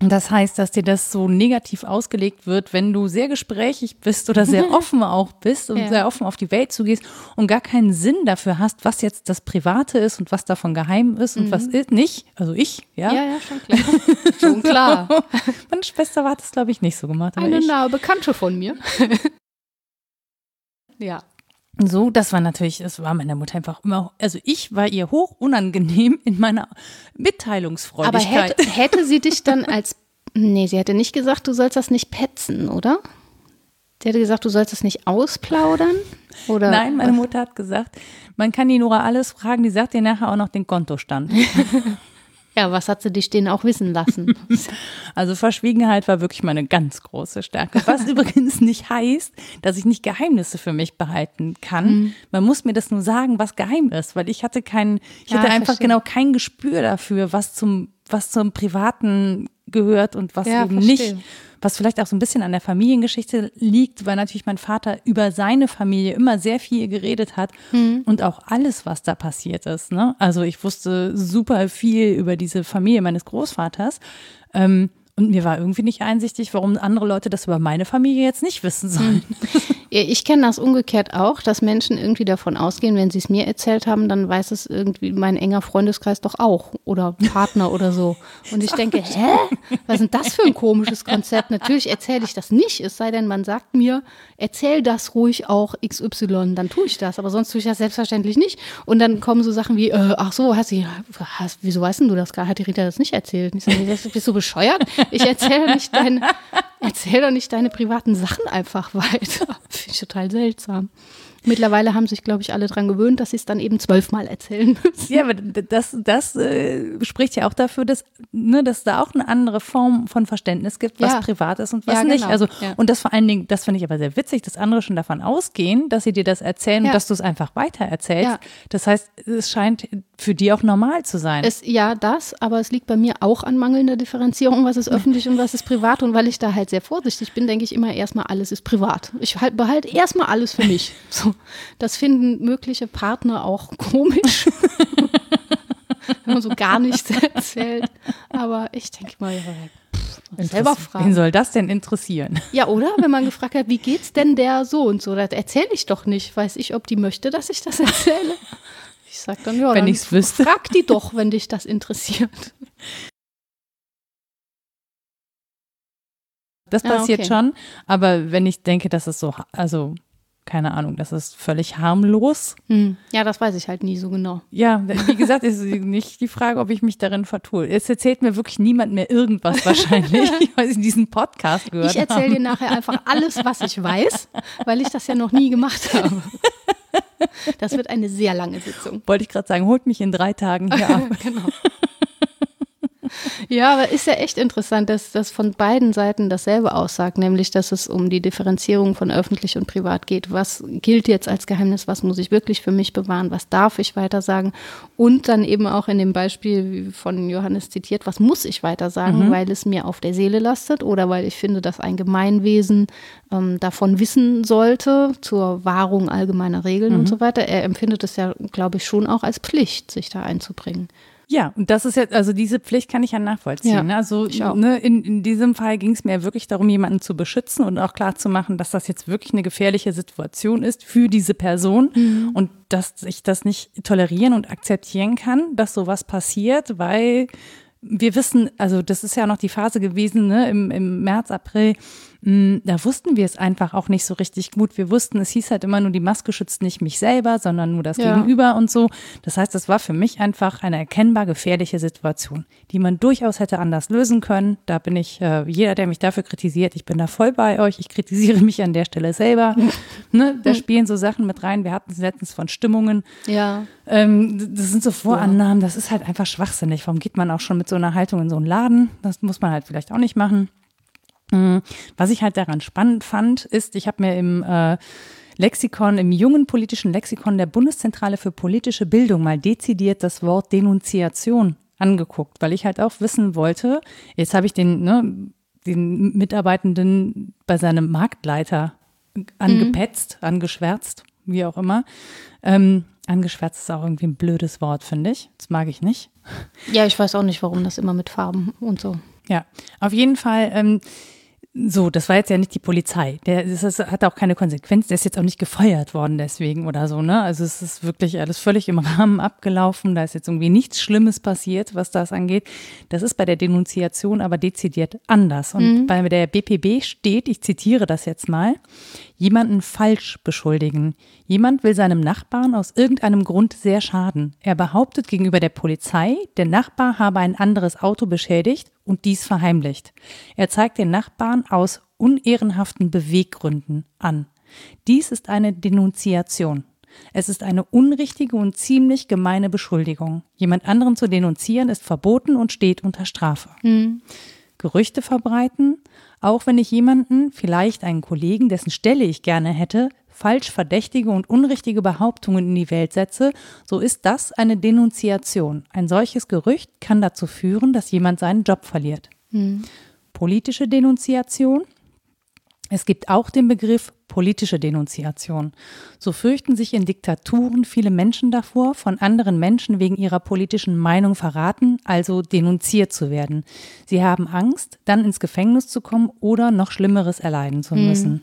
das heißt, dass dir das so negativ ausgelegt wird, wenn du sehr gesprächig bist oder sehr offen auch bist und ja. sehr offen auf die Welt zugehst und gar keinen Sinn dafür hast, was jetzt das Private ist und was davon geheim ist und mhm. was ist nicht. Also ich, ja. Ja, ja, schon klar. schon klar. Meine Schwester hat das, glaube ich, nicht so gemacht. Eine nahe Bekannte von mir. ja. So, das war natürlich, das war meiner Mutter einfach immer, also ich war ihr hoch unangenehm in meiner Mitteilungsfreudigkeit. Aber hätte, hätte sie dich dann als Nee, sie hätte nicht gesagt, du sollst das nicht petzen, oder? Sie hätte gesagt, du sollst das nicht ausplaudern? Oder Nein, meine? Mutter hat gesagt, man kann die Nora alles fragen, die sagt dir nachher auch noch den Kontostand. Ja, was hat sie dich denen auch wissen lassen? Also Verschwiegenheit war wirklich meine ganz große Stärke. Was übrigens nicht heißt, dass ich nicht Geheimnisse für mich behalten kann. Mhm. Man muss mir das nur sagen, was geheim ist, weil ich hatte kein, ich Ja, hatte einfach verstehe. genau kein Gespür dafür, was zum, was zum Privaten gehört und was Ja, eben verstehe. nicht. Was vielleicht auch so ein bisschen an der Familiengeschichte liegt, weil natürlich mein Vater über seine Familie immer sehr viel geredet hat Mhm. und auch alles, was da passiert ist. Ne? Also ich wusste super viel über diese Familie meines Großvaters. Ähm, und mir war irgendwie nicht einsichtig, warum andere Leute das über meine Familie jetzt nicht wissen sollen. Ich kenne das umgekehrt auch, dass Menschen irgendwie davon ausgehen, wenn sie es mir erzählt haben, dann weiß es irgendwie mein enger Freundeskreis doch auch oder Partner oder so. Und ich denke, hä? Was ist denn das für ein komisches Konzept? Natürlich erzähle ich das nicht, es sei denn, man sagt mir, erzähl das ruhig auch XY, dann tue ich das. Aber sonst tue ich das selbstverständlich nicht. Und dann kommen so Sachen wie, äh, ach so, hast du, hast, wieso weißt denn du das gar? Hat die Rita das nicht erzählt? Ich sage, bist du bescheuert? Ich erzähle nicht deine, erzähl doch nicht deine privaten Sachen einfach weiter. Finde ich total seltsam. Mittlerweile haben sich, glaube ich, alle dran gewöhnt, dass sie es dann eben zwölfmal erzählen müssen. Ja, aber das, das äh, spricht ja auch dafür, dass, ne, dass da auch eine andere Form von Verständnis gibt, was Ja. privat ist und was Ja, nicht. genau. Also, Ja. und das vor allen Dingen, das finde ich aber sehr witzig, dass andere schon davon ausgehen, dass sie dir das erzählen und dass du es einfach weiter erzählst. Ja. Das heißt, es scheint für die auch normal zu sein. Es, ja, das, aber es liegt bei mir auch an mangelnder Differenzierung, was ist öffentlich und was ist privat. Und weil ich da halt sehr vorsichtig bin, denke ich immer erstmal, alles ist privat. Ich halt, behalte erstmal alles für mich. So, das finden mögliche Partner auch komisch. Wenn man so gar nichts erzählt. Aber ich denke mal, ja, pff, selber Wen fragen. soll das denn interessieren? Ja, oder? Wenn man gefragt hat, wie geht's denn der so und so, das erzähle ich doch nicht. Weiß ich, ob die möchte, dass ich das erzähle. Ich sag dann, ja, Wenn dann ich's wüsste. frag die doch, wenn dich das interessiert. Das Ah, passiert okay. schon, aber wenn ich denke, dass es so, also keine Ahnung, das ist völlig harmlos. Hm. Ja, das weiß ich halt nie so genau. Ja, wie gesagt, ist nicht die Frage, ob ich mich darin vertue. Es erzählt mir wirklich niemand mehr irgendwas wahrscheinlich, weil ich diesen Podcast gehört Ich erzähle habe. dir nachher einfach alles, was ich weiß, weil ich das ja noch nie gemacht habe. Das wird eine sehr lange Sitzung. Wollte ich gerade sagen, holt mich in drei Tagen hier ab. Genau. Ja, aber ist ja echt interessant, dass das von beiden Seiten dasselbe aussagt, nämlich, dass es um die Differenzierung von öffentlich und privat geht. Was gilt jetzt als Geheimnis? Was muss ich wirklich für mich bewahren? Was darf ich weiter sagen? Und dann eben auch in dem Beispiel wie von Johannes zitiert, was muss ich weiter sagen, weil es mir auf der Seele lastet oder weil ich finde, dass ein Gemeinwesen ähm, davon wissen sollte zur Wahrung allgemeiner Regeln und so weiter. Er empfindet es ja, glaube ich, schon auch als Pflicht, sich da einzubringen. Ja, und das ist jetzt, also diese Pflicht kann ich ja nachvollziehen. Ja, ne? Also ne, in, in diesem Fall ging es mir wirklich darum, jemanden zu beschützen und auch klar zu machen, dass das jetzt wirklich eine gefährliche Situation ist für diese Person Mhm. und dass ich das nicht tolerieren und akzeptieren kann, dass sowas passiert, weil wir wissen, also das ist ja noch die Phase gewesen, ne, im, im März, April, da wussten wir es einfach auch nicht so richtig gut. Wir wussten, es hieß halt immer nur, die Maske schützt nicht mich selber, sondern nur das Ja. Gegenüber und so. Das heißt, das war für mich einfach eine erkennbar gefährliche Situation, die man durchaus hätte anders lösen können. Da bin ich, äh, jeder, der mich dafür kritisiert, ich bin da voll bei euch. Ich kritisiere mich an der Stelle selber. ne, da spielen so Sachen mit rein. Wir hatten es letztens von Stimmungen. Ja. Ähm, das sind so Vorannahmen, das ist halt einfach schwachsinnig. Warum geht man auch schon mit so einer Haltung in so einen Laden? Das muss man halt vielleicht auch nicht machen. Mm, Was ich halt daran spannend fand, ist, ich habe mir im äh, Lexikon, im jungen politischen Lexikon der Bundeszentrale für politische Bildung mal dezidiert das Wort Denunziation angeguckt, weil ich halt auch wissen wollte, jetzt habe ich den, ne, den Mitarbeitenden bei seinem Marktleiter angepetzt, angeschwärzt, wie auch immer. Ähm, angeschwärzt ist auch irgendwie ein blödes Wort, finde ich. Das mag ich nicht. Ja, ich weiß auch nicht, warum das immer mit Farben und so. Ja, auf jeden Fall. Ähm, so, das war jetzt ja nicht die Polizei. Der das ist, hat auch keine Konsequenz. Der ist jetzt auch nicht gefeuert worden deswegen oder so, ne? Also es ist wirklich alles völlig im Rahmen abgelaufen. Da ist jetzt irgendwie nichts Schlimmes passiert, was das angeht. Das ist bei der Denunziation aber dezidiert anders. Und bei der BPB steht, ich zitiere das jetzt mal, jemanden falsch beschuldigen. Jemand will seinem Nachbarn aus irgendeinem Grund sehr schaden. Er behauptet gegenüber der Polizei, der Nachbar habe ein anderes Auto beschädigt und dies verheimlicht. Er zeigt den Nachbarn aus unehrenhaften Beweggründen an. Dies ist eine Denunziation. Es ist eine unrichtige und ziemlich gemeine Beschuldigung. Jemand anderen zu denunzieren ist verboten und steht unter Strafe. Mhm. Gerüchte verbreiten, auch wenn ich jemanden, vielleicht einen Kollegen, dessen Stelle ich gerne hätte, falsch verdächtige und unrichtige Behauptungen in die Welt setze, so ist das eine Denunziation. Ein solches Gerücht kann dazu führen, dass jemand seinen Job verliert. Mhm. Politische Denunziation es gibt auch den Begriff politische Denunziation. So fürchten sich in Diktaturen viele Menschen davor, von anderen Menschen wegen ihrer politischen Meinung verraten, also denunziert zu werden. Sie haben Angst, dann ins Gefängnis zu kommen oder noch Schlimmeres erleiden zu müssen.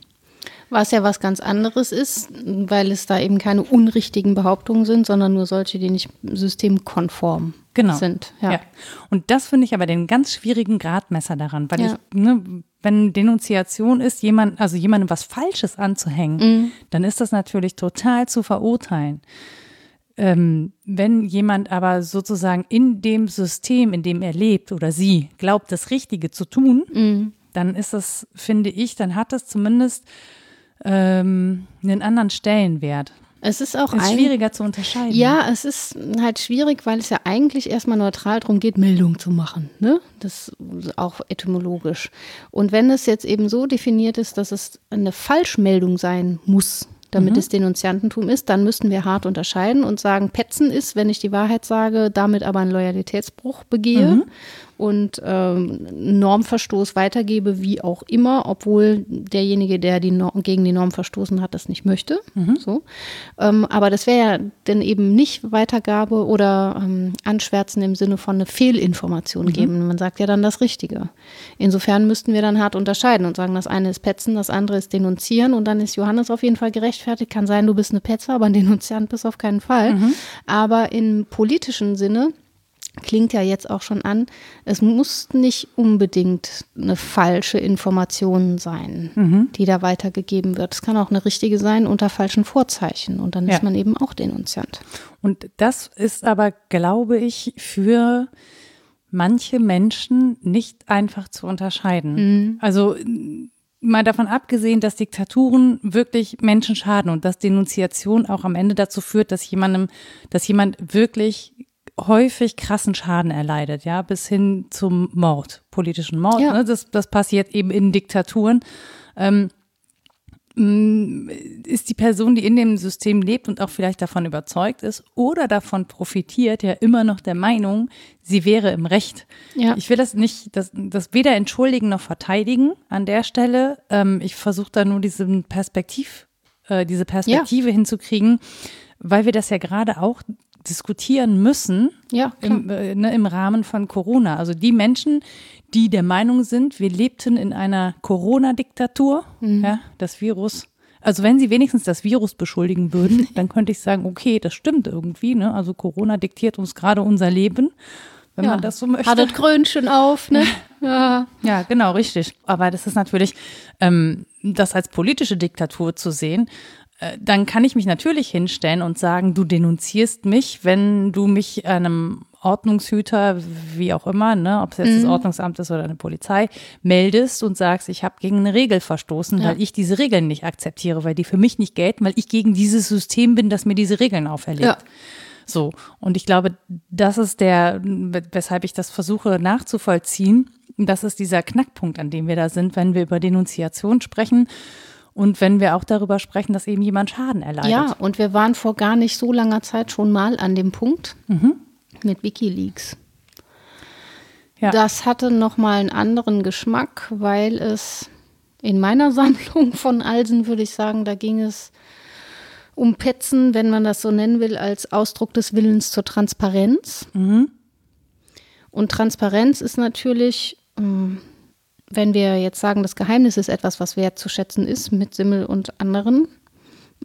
Was ja was ganz anderes ist, weil es da eben keine unrichtigen Behauptungen sind, sondern nur solche, die nicht systemkonform Genau. sind. Ja. Und das finde ich aber den ganz schwierigen Gradmesser daran, weil Ja. ich, ne, wenn Denunziation ist, jemand, also jemandem was Falsches anzuhängen, Mhm. dann ist das natürlich total zu verurteilen. Ähm, wenn jemand aber sozusagen in dem System, in dem er lebt oder sie glaubt, das Richtige zu tun, Mhm. dann ist das, finde ich, dann hat das zumindest ähm, einen anderen Stellenwert. Es ist auch Ist schwieriger zu unterscheiden. Ja, es ist halt schwierig, weil es ja eigentlich erstmal neutral darum geht, Meldung zu machen. Ne? Das ist auch etymologisch. Und wenn es jetzt eben so definiert ist, dass es eine Falschmeldung sein muss, damit es Denunziantentum ist, dann müssten wir hart unterscheiden und sagen, Petzen ist, wenn ich die Wahrheit sage, damit aber einen Loyalitätsbruch begehe und ähm, Normverstoß weitergebe, wie auch immer, obwohl derjenige, der die Norm, gegen die Norm verstoßen hat, das nicht möchte. So. Ähm, aber das wäre ja dann eben nicht Weitergabe oder ähm, Anschwärzen im Sinne von eine Fehlinformation geben. Man sagt ja dann das Richtige. Insofern müssten wir dann hart unterscheiden und sagen, das eine ist Petzen, das andere ist Denunzieren und dann ist Johannes auf jeden Fall gerechtfertigt. Kann sein, du bist eine Petzer, aber ein Denunziant bist auf keinen Fall. Aber im politischen Sinne klingt ja jetzt auch schon an, es muss nicht unbedingt eine falsche Information sein, die da weitergegeben wird. Es kann auch eine richtige sein unter falschen Vorzeichen und dann Ja. ist man eben auch Denunziant. Und das ist aber, glaube ich, für manche Menschen nicht einfach zu unterscheiden. Also n- mal davon abgesehen, dass Diktaturen wirklich Menschen schaden und dass Denunziation auch am Ende dazu führt, dass jemandem, dass jemand wirklich häufig krassen Schaden erleidet, ja, bis hin zum Mord, politischen Mord. Ja. Ne? Das, das passiert eben in Diktaturen. Ähm, mh, ist die Person, die in dem System lebt und auch vielleicht davon überzeugt ist oder davon profitiert, ja immer noch der Meinung, sie wäre im Recht. Ja. Ich will das nicht, das, das weder entschuldigen noch verteidigen an der Stelle. Ähm, ich versuche da nur diesen Perspektiv, äh, diese Perspektive hinzukriegen, weil wir das ja gerade auch diskutieren müssen Ja, im, äh, ne, im Rahmen von Corona. Also die Menschen, die der Meinung sind, wir lebten in einer Corona-Diktatur, ja, das Virus. Also wenn sie wenigstens das Virus beschuldigen würden, dann könnte ich sagen, okay, das stimmt irgendwie. Ne? Also Corona diktiert uns gerade unser Leben, wenn ja. man das so möchte. Hat das Krönchen auf, ne? Ja. Ja, genau, richtig. Aber das ist natürlich, ähm, das als politische Diktatur zu sehen, dann kann ich mich natürlich hinstellen und sagen, du denunzierst mich, wenn du mich einem Ordnungshüter, wie auch immer, ne, ob es jetzt das Ordnungsamt ist oder eine Polizei, meldest und sagst, ich habe gegen eine Regel verstoßen, Ja. weil ich diese Regeln nicht akzeptiere, weil die für mich nicht gelten, weil ich gegen dieses System bin, das mir diese Regeln auferlegt. Ja. So, und ich glaube, das ist der, weshalb ich das versuche nachzuvollziehen. Das ist dieser Knackpunkt, an dem wir da sind, wenn wir über Denunziation sprechen und wenn wir auch darüber sprechen, dass eben jemand Schaden erleidet. ja, und wir waren vor gar nicht so langer Zeit schon mal an dem Punkt mit Wikileaks. Ja. Das hatte nochmal einen anderen Geschmack, weil es in meiner Sammlung von Alsen, würde ich sagen, da ging es um Petzen, wenn man das so nennen will, als Ausdruck des Willens zur Transparenz. Und Transparenz ist natürlich, ähm, wenn wir jetzt sagen, das Geheimnis ist etwas, was wertzuschätzen ist mit Simmel und anderen,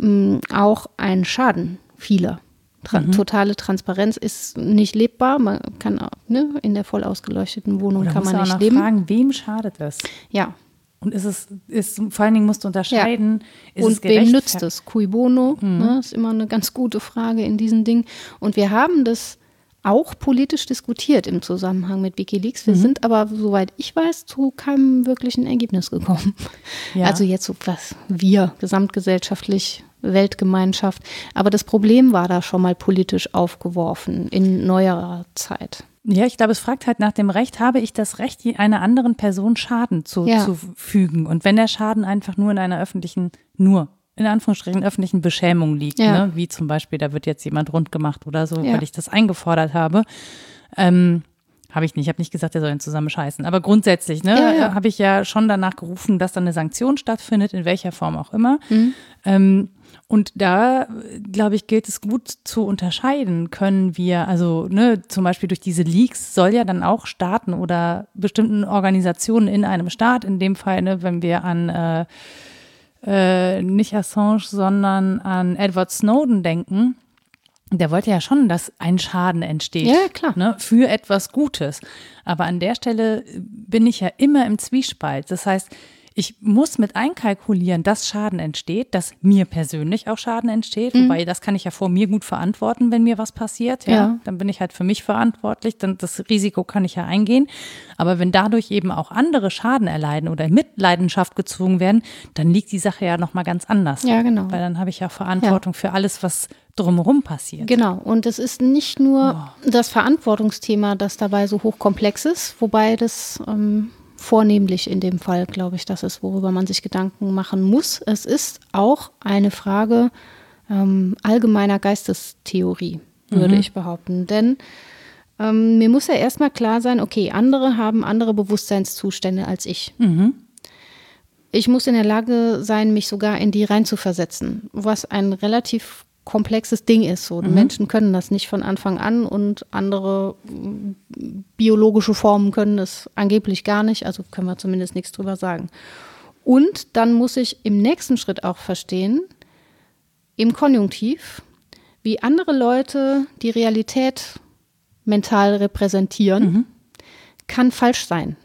ähm, auch ein Schaden vieler. Tra Totale Transparenz ist nicht lebbar. Man kann auch, ne, in der voll ausgeleuchteten Wohnung Oder kann man nicht leben. fragen, wem schadet es? Ja. Und ist es, ist, vor allen Dingen musst du unterscheiden, ist es Und wem nützt es? Cui bono? Ne, ist immer eine ganz gute Frage in diesen Dingen. Und wir haben das auch politisch diskutiert im Zusammenhang mit Wikileaks. Wir Mhm. sind aber, soweit ich weiß, zu keinem wirklichen Ergebnis gekommen. Ja. Also jetzt so was wir gesamtgesellschaftlich, Weltgemeinschaft. Aber das Problem war da schon mal politisch aufgeworfen in neuerer Zeit. Ja, ich glaube, es fragt halt nach dem Recht, habe ich das Recht, einer anderen Person Schaden Ja. zuzufügen? Und wenn der Schaden einfach nur in einer öffentlichen, nur in Anführungsstrichen öffentlichen Beschämung liegt, Ja. ne? wie zum Beispiel, da wird jetzt jemand rund gemacht oder so, Ja. weil ich das eingefordert habe, ähm, habe ich nicht. Ich habe nicht gesagt, er soll ihn zusammen scheißen. Aber grundsätzlich ne, Ja, ja. habe ich ja schon danach gerufen, dass dann eine Sanktion stattfindet, in welcher Form auch immer. Mhm. Ähm, und da, glaube ich, gilt es gut zu unterscheiden. Können wir, also ne, zum Beispiel durch diese Leaks soll ja dann auch Staaten oder bestimmten Organisationen in einem Staat, in dem Fall, ne, wenn wir an äh, äh, nicht Assange, sondern an Edward Snowden denken, der wollte ja schon, dass ein Schaden entsteht. Ja, klar. Ne, für etwas Gutes. Aber an der Stelle bin ich ja immer im Zwiespalt. Das heißt, ich muss mit einkalkulieren, dass Schaden entsteht, dass mir persönlich auch Schaden entsteht. Wobei, das kann ich ja vor mir gut verantworten, wenn mir was passiert. Ja, Ja. Dann bin ich halt für mich verantwortlich. Dann das Risiko kann ich ja eingehen. Aber wenn dadurch eben auch andere Schaden erleiden oder in Mitleidenschaft gezogen werden, dann liegt die Sache ja nochmal ganz anders. Ja, genau. Weil dann habe ich ja Verantwortung für alles, was drumherum passiert. Genau, und es ist nicht nur das Verantwortungsthema, das dabei so hochkomplex ist, wobei das ähm, vornehmlich in dem Fall, glaube ich, das ist, worüber man sich Gedanken machen muss. Es ist auch eine Frage ähm, allgemeiner Geistestheorie, würde ich behaupten. Denn ähm, mir muss ja erstmal klar sein, okay, andere haben andere Bewusstseinszustände als ich. Ich muss in der Lage sein, mich sogar in die reinzuversetzen, was ein relativ komplexes Ding ist. So. Menschen können das nicht von Anfang an und andere mm, biologische Formen können es angeblich gar nicht, also können wir zumindest nichts drüber sagen. Und dann muss ich im nächsten Schritt auch verstehen, im Konjunktiv, wie andere Leute die Realität mental repräsentieren, kann falsch sein.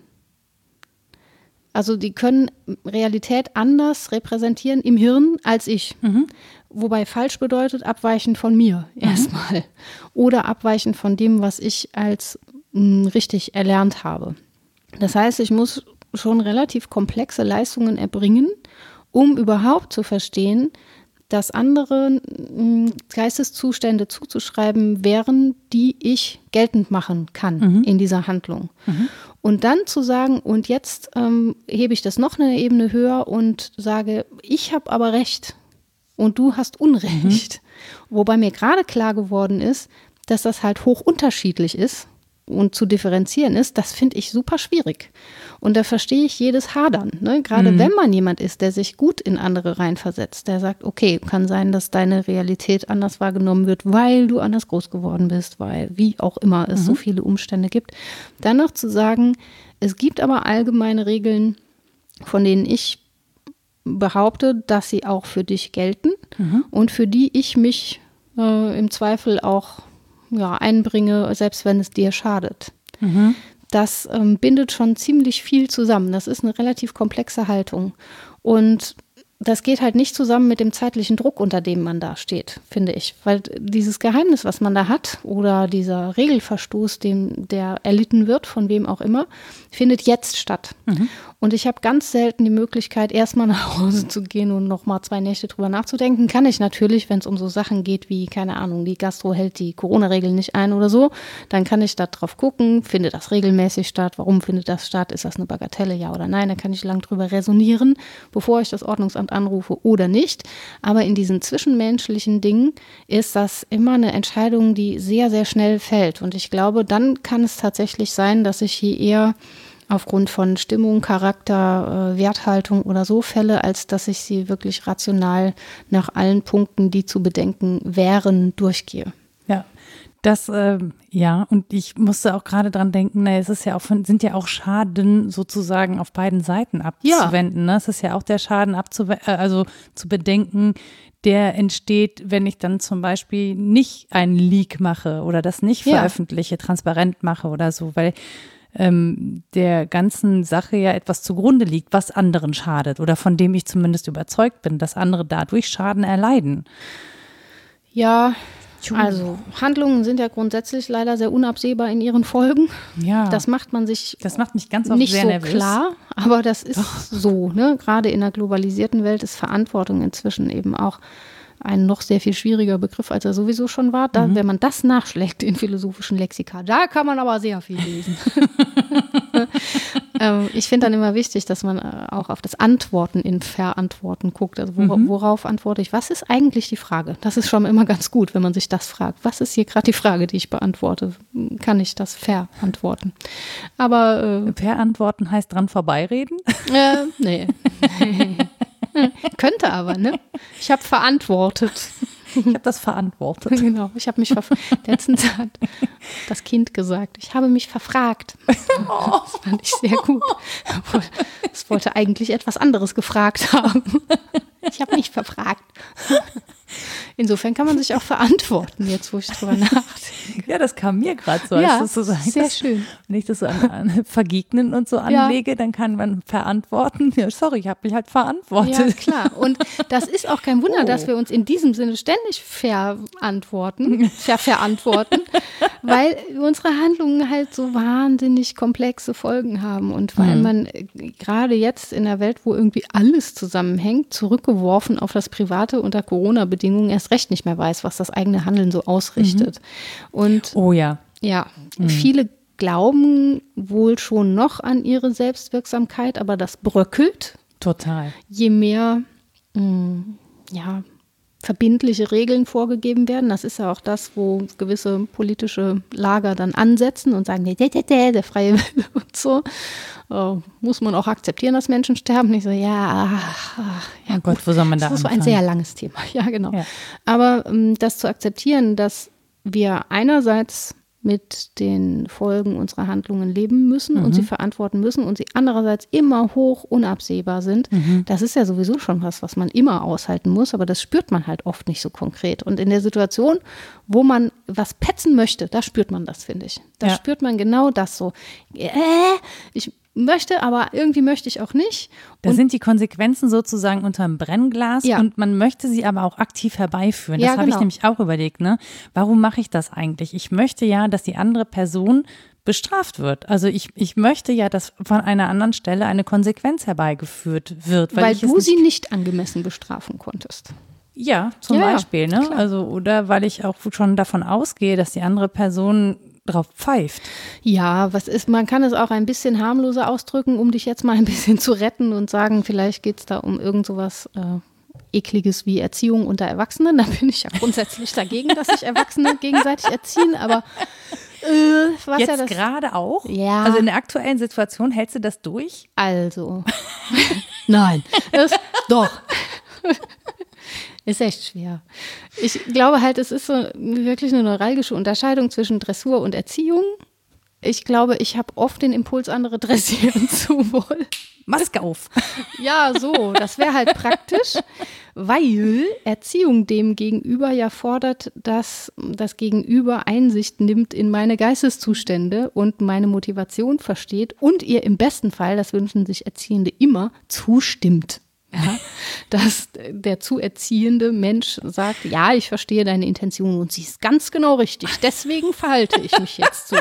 Also die können Realität anders repräsentieren im Hirn als ich. Wobei falsch bedeutet abweichend von mir erstmal. Oder abweichend von dem, was ich als mh, richtig erlernt habe. Das heißt, ich muss schon relativ komplexe Leistungen erbringen, um überhaupt zu verstehen, dass andere mh, Geisteszustände zuzuschreiben wären, die ich geltend machen kann in dieser Handlung. Und dann zu sagen, und jetzt ähm, hebe ich das noch eine Ebene höher und sage, ich habe aber recht und du hast Unrecht. Wobei mir gerade klar geworden ist, dass das halt hoch unterschiedlich ist und zu differenzieren ist, das finde ich super schwierig. Und da verstehe ich jedes Hadern. Ne? Gerade wenn man jemand ist, der sich gut in andere reinversetzt, der sagt, okay, kann sein, dass deine Realität anders wahrgenommen wird, weil du anders groß geworden bist, weil wie auch immer es so viele Umstände gibt. Dann noch zu sagen, es gibt aber allgemeine Regeln, von denen ich behaupte, dass sie auch für dich gelten und für die ich mich äh, im Zweifel auch ja, einbringe, selbst wenn es dir schadet. Das ähm, bindet schon ziemlich viel zusammen. Das ist eine relativ komplexe Haltung. Und das geht halt nicht zusammen mit dem zeitlichen Druck, unter dem man da steht, finde ich. Weil dieses Geheimnis, was man da hat, oder dieser Regelverstoß, dem, der erlitten wird, von wem auch immer, findet jetzt statt. Und ich habe ganz selten die Möglichkeit, erstmal nach Hause zu gehen und nochmal zwei Nächte drüber nachzudenken. Kann ich natürlich, wenn es um so Sachen geht wie, keine Ahnung, die Gastro hält die Corona-Regeln nicht ein oder so, dann kann ich da drauf gucken, findet das regelmäßig statt, warum findet das statt, ist das eine Bagatelle, ja oder nein, da kann ich lang drüber resonieren, bevor ich das Ordnungsamt anrufe oder nicht. Aber in diesen zwischenmenschlichen Dingen ist das immer eine Entscheidung, die sehr, sehr schnell fällt. Und ich glaube, dann kann es tatsächlich sein, dass ich hier eher aufgrund von Stimmung, Charakter, äh, Werthaltung oder so fälle, als dass ich sie wirklich rational nach allen Punkten, die zu bedenken wären, durchgehe. Ja, das, ähm, ja, und ich musste auch gerade dran denken, na, es ist ja auch von, sind ja auch Schaden sozusagen auf beiden Seiten abzuwenden. Ne? Es ist ja auch der Schaden abzuwenden, äh, also zu bedenken, der entsteht, wenn ich dann zum Beispiel nicht einen Leak mache oder das nicht Ja. veröffentliche, transparent mache oder so, weil ähm, der ganzen Sache ja etwas zugrunde liegt, was anderen schadet oder von dem ich zumindest überzeugt bin, dass andere dadurch Schaden erleiden. Ja, Also Handlungen sind ja grundsätzlich leider sehr unabsehbar in ihren Folgen. Ja. Das macht man sich Das macht mich ganz oft nicht sehr so nervös. klar, aber das ist so. Ne? Gerade in einer globalisierten Welt ist Verantwortung inzwischen eben auch ein noch sehr viel schwieriger Begriff, als er sowieso schon war. Mhm. Da, Wenn man das nachschlägt in philosophischen Lexika, da kann man aber sehr viel lesen. ähm, ich finde dann immer wichtig, dass man äh, auch auf das Antworten in Verantworten guckt. Also wora Mhm. worauf antworte ich? Was ist eigentlich die Frage? Das ist schon immer ganz gut, wenn man sich das fragt. Was ist hier gerade die Frage, die ich beantworte? Kann ich das verantworten? Aber äh, Verantworten heißt dran vorbeireden. äh, nee. Könnte aber, ne? Ich habe verantwortet. Ich habe das verantwortet. Genau, ich habe mich verfragt. Letztens hat das Kind gesagt, ich habe mich verfragt. Das fand ich sehr gut. Es wollte eigentlich etwas anderes gefragt haben. Ich habe mich verfragt. Insofern kann man sich auch verantworten, jetzt wo ich drüber nachdenke. Ja, das kam mir gerade so. als Ja, das so sagst. sehr schön. Wenn ich das so an, an Vergegnen und so anlege, dann kann man verantworten. Ja, sorry, ich habe mich halt Ja, verantwortet. klar. Und das ist auch kein Wunder, Oh. dass wir uns in diesem Sinne ständig verantworten, ver verantworten, weil unsere Handlungen halt so wahnsinnig komplexe Folgen haben und weil man äh, gerade jetzt in der Welt, wo irgendwie alles zusammenhängt, zurückgeworfen auf das Private unter Corona-Bedingungen erst recht nicht mehr weiß, was das eigene Handeln so ausrichtet. Und Oh ja. ja, viele glauben wohl schon noch an ihre Selbstwirksamkeit, aber das bröckelt Total. je mehr mh, ja, verbindliche Regeln vorgegeben werden. Das ist ja auch das, wo gewisse politische Lager dann ansetzen und sagen, der, freie Wille und so. Äh, muss man auch akzeptieren, dass Menschen sterben. Ich so, ja, ach, ja Oh Gott, wo soll man da das ist so ein sehr langes Thema. Ja, genau. Ja. Aber ähm, das zu akzeptieren, dass wir einerseits mit den Folgen unserer Handlungen leben müssen und Mhm. sie verantworten müssen und sie andererseits immer hoch unabsehbar sind, Mhm. das ist ja sowieso schon was, was man immer aushalten muss, aber das spürt man halt oft nicht so konkret. Und in der Situation, wo man was petzen möchte, da spürt man das, finde ich. Da Ja. spürt man genau das so. Äh, ich möchte, aber irgendwie möchte ich auch nicht. Da sind die Konsequenzen sozusagen unterm Brennglas Ja. und man möchte sie aber auch aktiv herbeiführen. Das Ja, habe ich genau. nämlich auch überlegt. Ne? Warum mache ich das eigentlich? Ich möchte ja, dass die andere Person bestraft wird. Also ich, ich möchte ja, dass von einer anderen Stelle eine Konsequenz herbeigeführt wird. Weil, weil du nicht sie nicht angemessen bestrafen konntest. Ja, zum Ja, ja, Beispiel, ne? Also, oder weil ich auch schon davon ausgehe, dass die andere Person drauf pfeift. Ja, was ist, man kann es auch ein bisschen harmloser ausdrücken, um dich jetzt mal ein bisschen zu retten und sagen, vielleicht geht es da um irgend sowas äh, Ekliges wie Erziehung unter Erwachsenen. Da bin ich ja grundsätzlich dagegen, dass sich Erwachsene gegenseitig erziehen, aber äh, was ja Jetzt das. gerade auch? Ja. Also in der aktuellen Situation hältst du das durch? Also. Nein. Das, doch. Ist echt schwer. Ich glaube halt, es ist so wirklich eine neuralgische Unterscheidung zwischen Dressur und Erziehung. Ich glaube, ich habe oft den Impuls, andere dressieren zu wollen. Maske auf. Ja, so, das wäre halt praktisch, weil Erziehung dem Gegenüber ja fordert, dass das Gegenüber Einsicht nimmt in meine Geisteszustände und meine Motivation versteht und ihr im besten Fall, das wünschen sich Erziehende immer, zustimmt. Ja, dass der zu erziehende Mensch sagt, ja, ich verstehe deine Intention und sie ist ganz genau richtig. Deswegen verhalte ich mich jetzt so.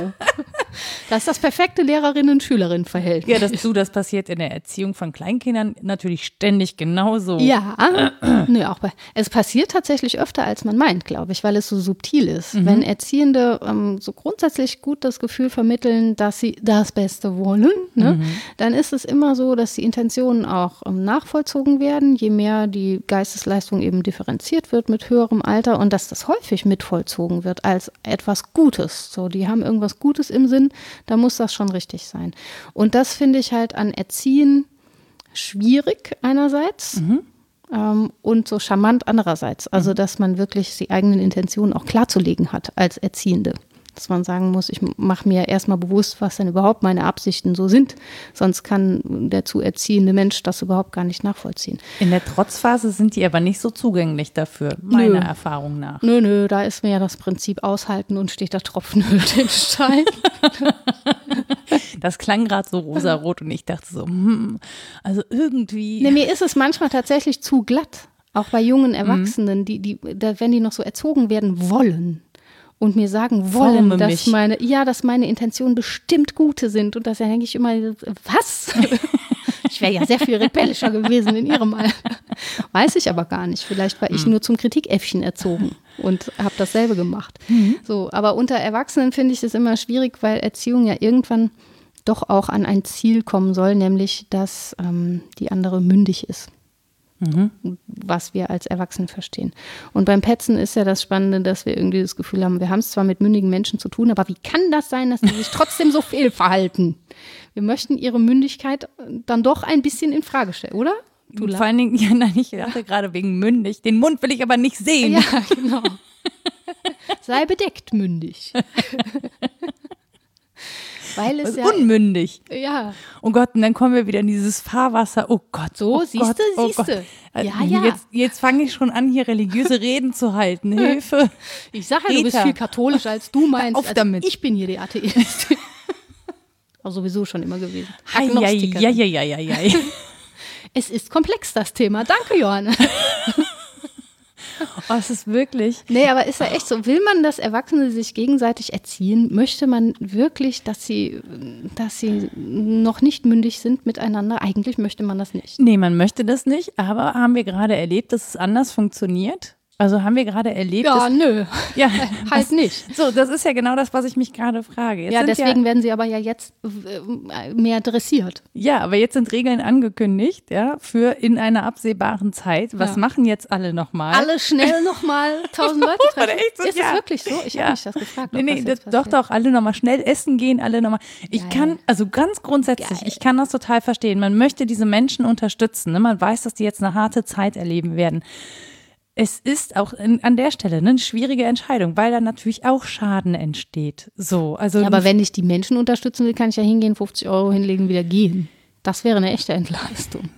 Das ist das perfekte Lehrerinnen-Schülerinnen-Verhältnis. Ja, das, du, das passiert in der Erziehung von Kleinkindern natürlich ständig genauso. Ja, nö, auch bei, es passiert tatsächlich öfter, als man meint, glaube ich, weil es so subtil ist. Mhm. Wenn Erziehende ähm, so grundsätzlich gut das Gefühl vermitteln, dass sie das Beste wollen, ne, Mhm. dann ist es immer so, dass die Intentionen auch ähm, nachvollzogen werden, je mehr die Geistesleistung eben differenziert wird mit höherem Alter und dass das häufig mitvollzogen wird als etwas Gutes. So, die haben irgendwas Gutes im Sinn, da muss das schon richtig sein. Und das finde ich halt an Erziehen schwierig einerseits ähm, und so charmant andererseits. Also, dass man wirklich die eigenen Intentionen auch klarzulegen hat als Erziehende. Dass man sagen muss, ich mache mir erstmal bewusst, was denn überhaupt meine Absichten so sind. Sonst kann der zu erziehende Mensch das überhaupt gar nicht nachvollziehen. In der Trotzphase sind die aber nicht so zugänglich dafür, meiner Nö. Erfahrung nach. Nö, nö, da ist mir ja das Prinzip aushalten und steht der Tropfen hüllt den Stein. Das klang gerade so rosarot und ich dachte so, hm, also irgendwie. Nee, mir ist es manchmal tatsächlich zu glatt. Auch bei jungen Erwachsenen, die, die, da, wenn die noch so erzogen werden wollen und mir sagen wollen, Forme dass mich. meine, ja, dass meine Intentionen bestimmt gute sind und das denke ich immer, was? ich wäre ja sehr viel rebellischer gewesen in ihrem Alter. Weiß ich aber gar nicht. Vielleicht war ich nur zum Kritikäffchen erzogen und habe dasselbe gemacht. So, aber unter Erwachsenen finde ich das immer schwierig, weil Erziehung ja irgendwann doch auch an ein Ziel kommen soll, nämlich dass ähm, die andere mündig ist was wir als Erwachsene verstehen. Und beim Petzen ist ja das Spannende, dass wir irgendwie das Gefühl haben, wir haben es zwar mit mündigen Menschen zu tun, aber wie kann das sein, dass sie sich trotzdem so fehlverhalten? Wir möchten ihre Mündigkeit dann doch ein bisschen in Frage stellen, oder? Du Vor allen Dingen, ja, nein, ich dachte gerade wegen mündig. Den Mund will ich aber nicht sehen. Ja, genau. Sei bedeckt mündig. Weil es ja, unmündig. ja, Oh Gott, und dann kommen wir wieder in dieses Fahrwasser. Oh Gott. So, oh siehste, Gott, oh siehste. Gott. Äh, Ja, ja. Jetzt, jetzt fange ich schon an, hier religiöse Reden zu halten. Hilfe. ich sage ja, du bist viel katholischer als du meinst. auf also damit. Ich bin hier die Atheistin. Auch sowieso schon immer gewesen. Ja, ja, ja, ja, ja, ja. Es ist komplex, das Thema. Danke, Johanna. Oh, es ist wirklich. Nee, aber ist ja echt so. Will man, dass Erwachsene sich gegenseitig erziehen? Möchte man wirklich, dass sie, dass sie noch nicht mündig sind miteinander? Eigentlich möchte man das nicht. Nee, man möchte das nicht, aber haben wir gerade erlebt, dass es anders funktioniert? Also haben wir gerade erlebt, Ja, dass, nö. ja, Halt nicht. so, das ist ja genau das, was ich mich gerade frage. Jetzt Ja, deswegen werden sie aber ja jetzt äh, mehr dressiert. Ja, aber jetzt sind Regeln angekündigt, ja, für in einer absehbaren Zeit. Was Ja. machen jetzt alle nochmal? Alle schnell nochmal tausend Leute treffen. so- ist ja. es wirklich so? Ich Ja. habe mich das gefragt. Nee, nee, das doch, doch, alle nochmal schnell essen gehen, alle nochmal. Ich Geil. kann, also ganz grundsätzlich, Geil. ich kann das total verstehen. Man möchte diese Menschen unterstützen. Ne? Man weiß, dass die jetzt eine harte Zeit erleben werden. Es ist auch in, an der Stelle ne, eine schwierige Entscheidung, weil da natürlich auch Schaden entsteht. So, also Ja, aber wenn ich die Menschen unterstützen will, kann ich ja hingehen, 50 Euro hinlegen, wieder gehen. Das wäre eine echte Entlastung.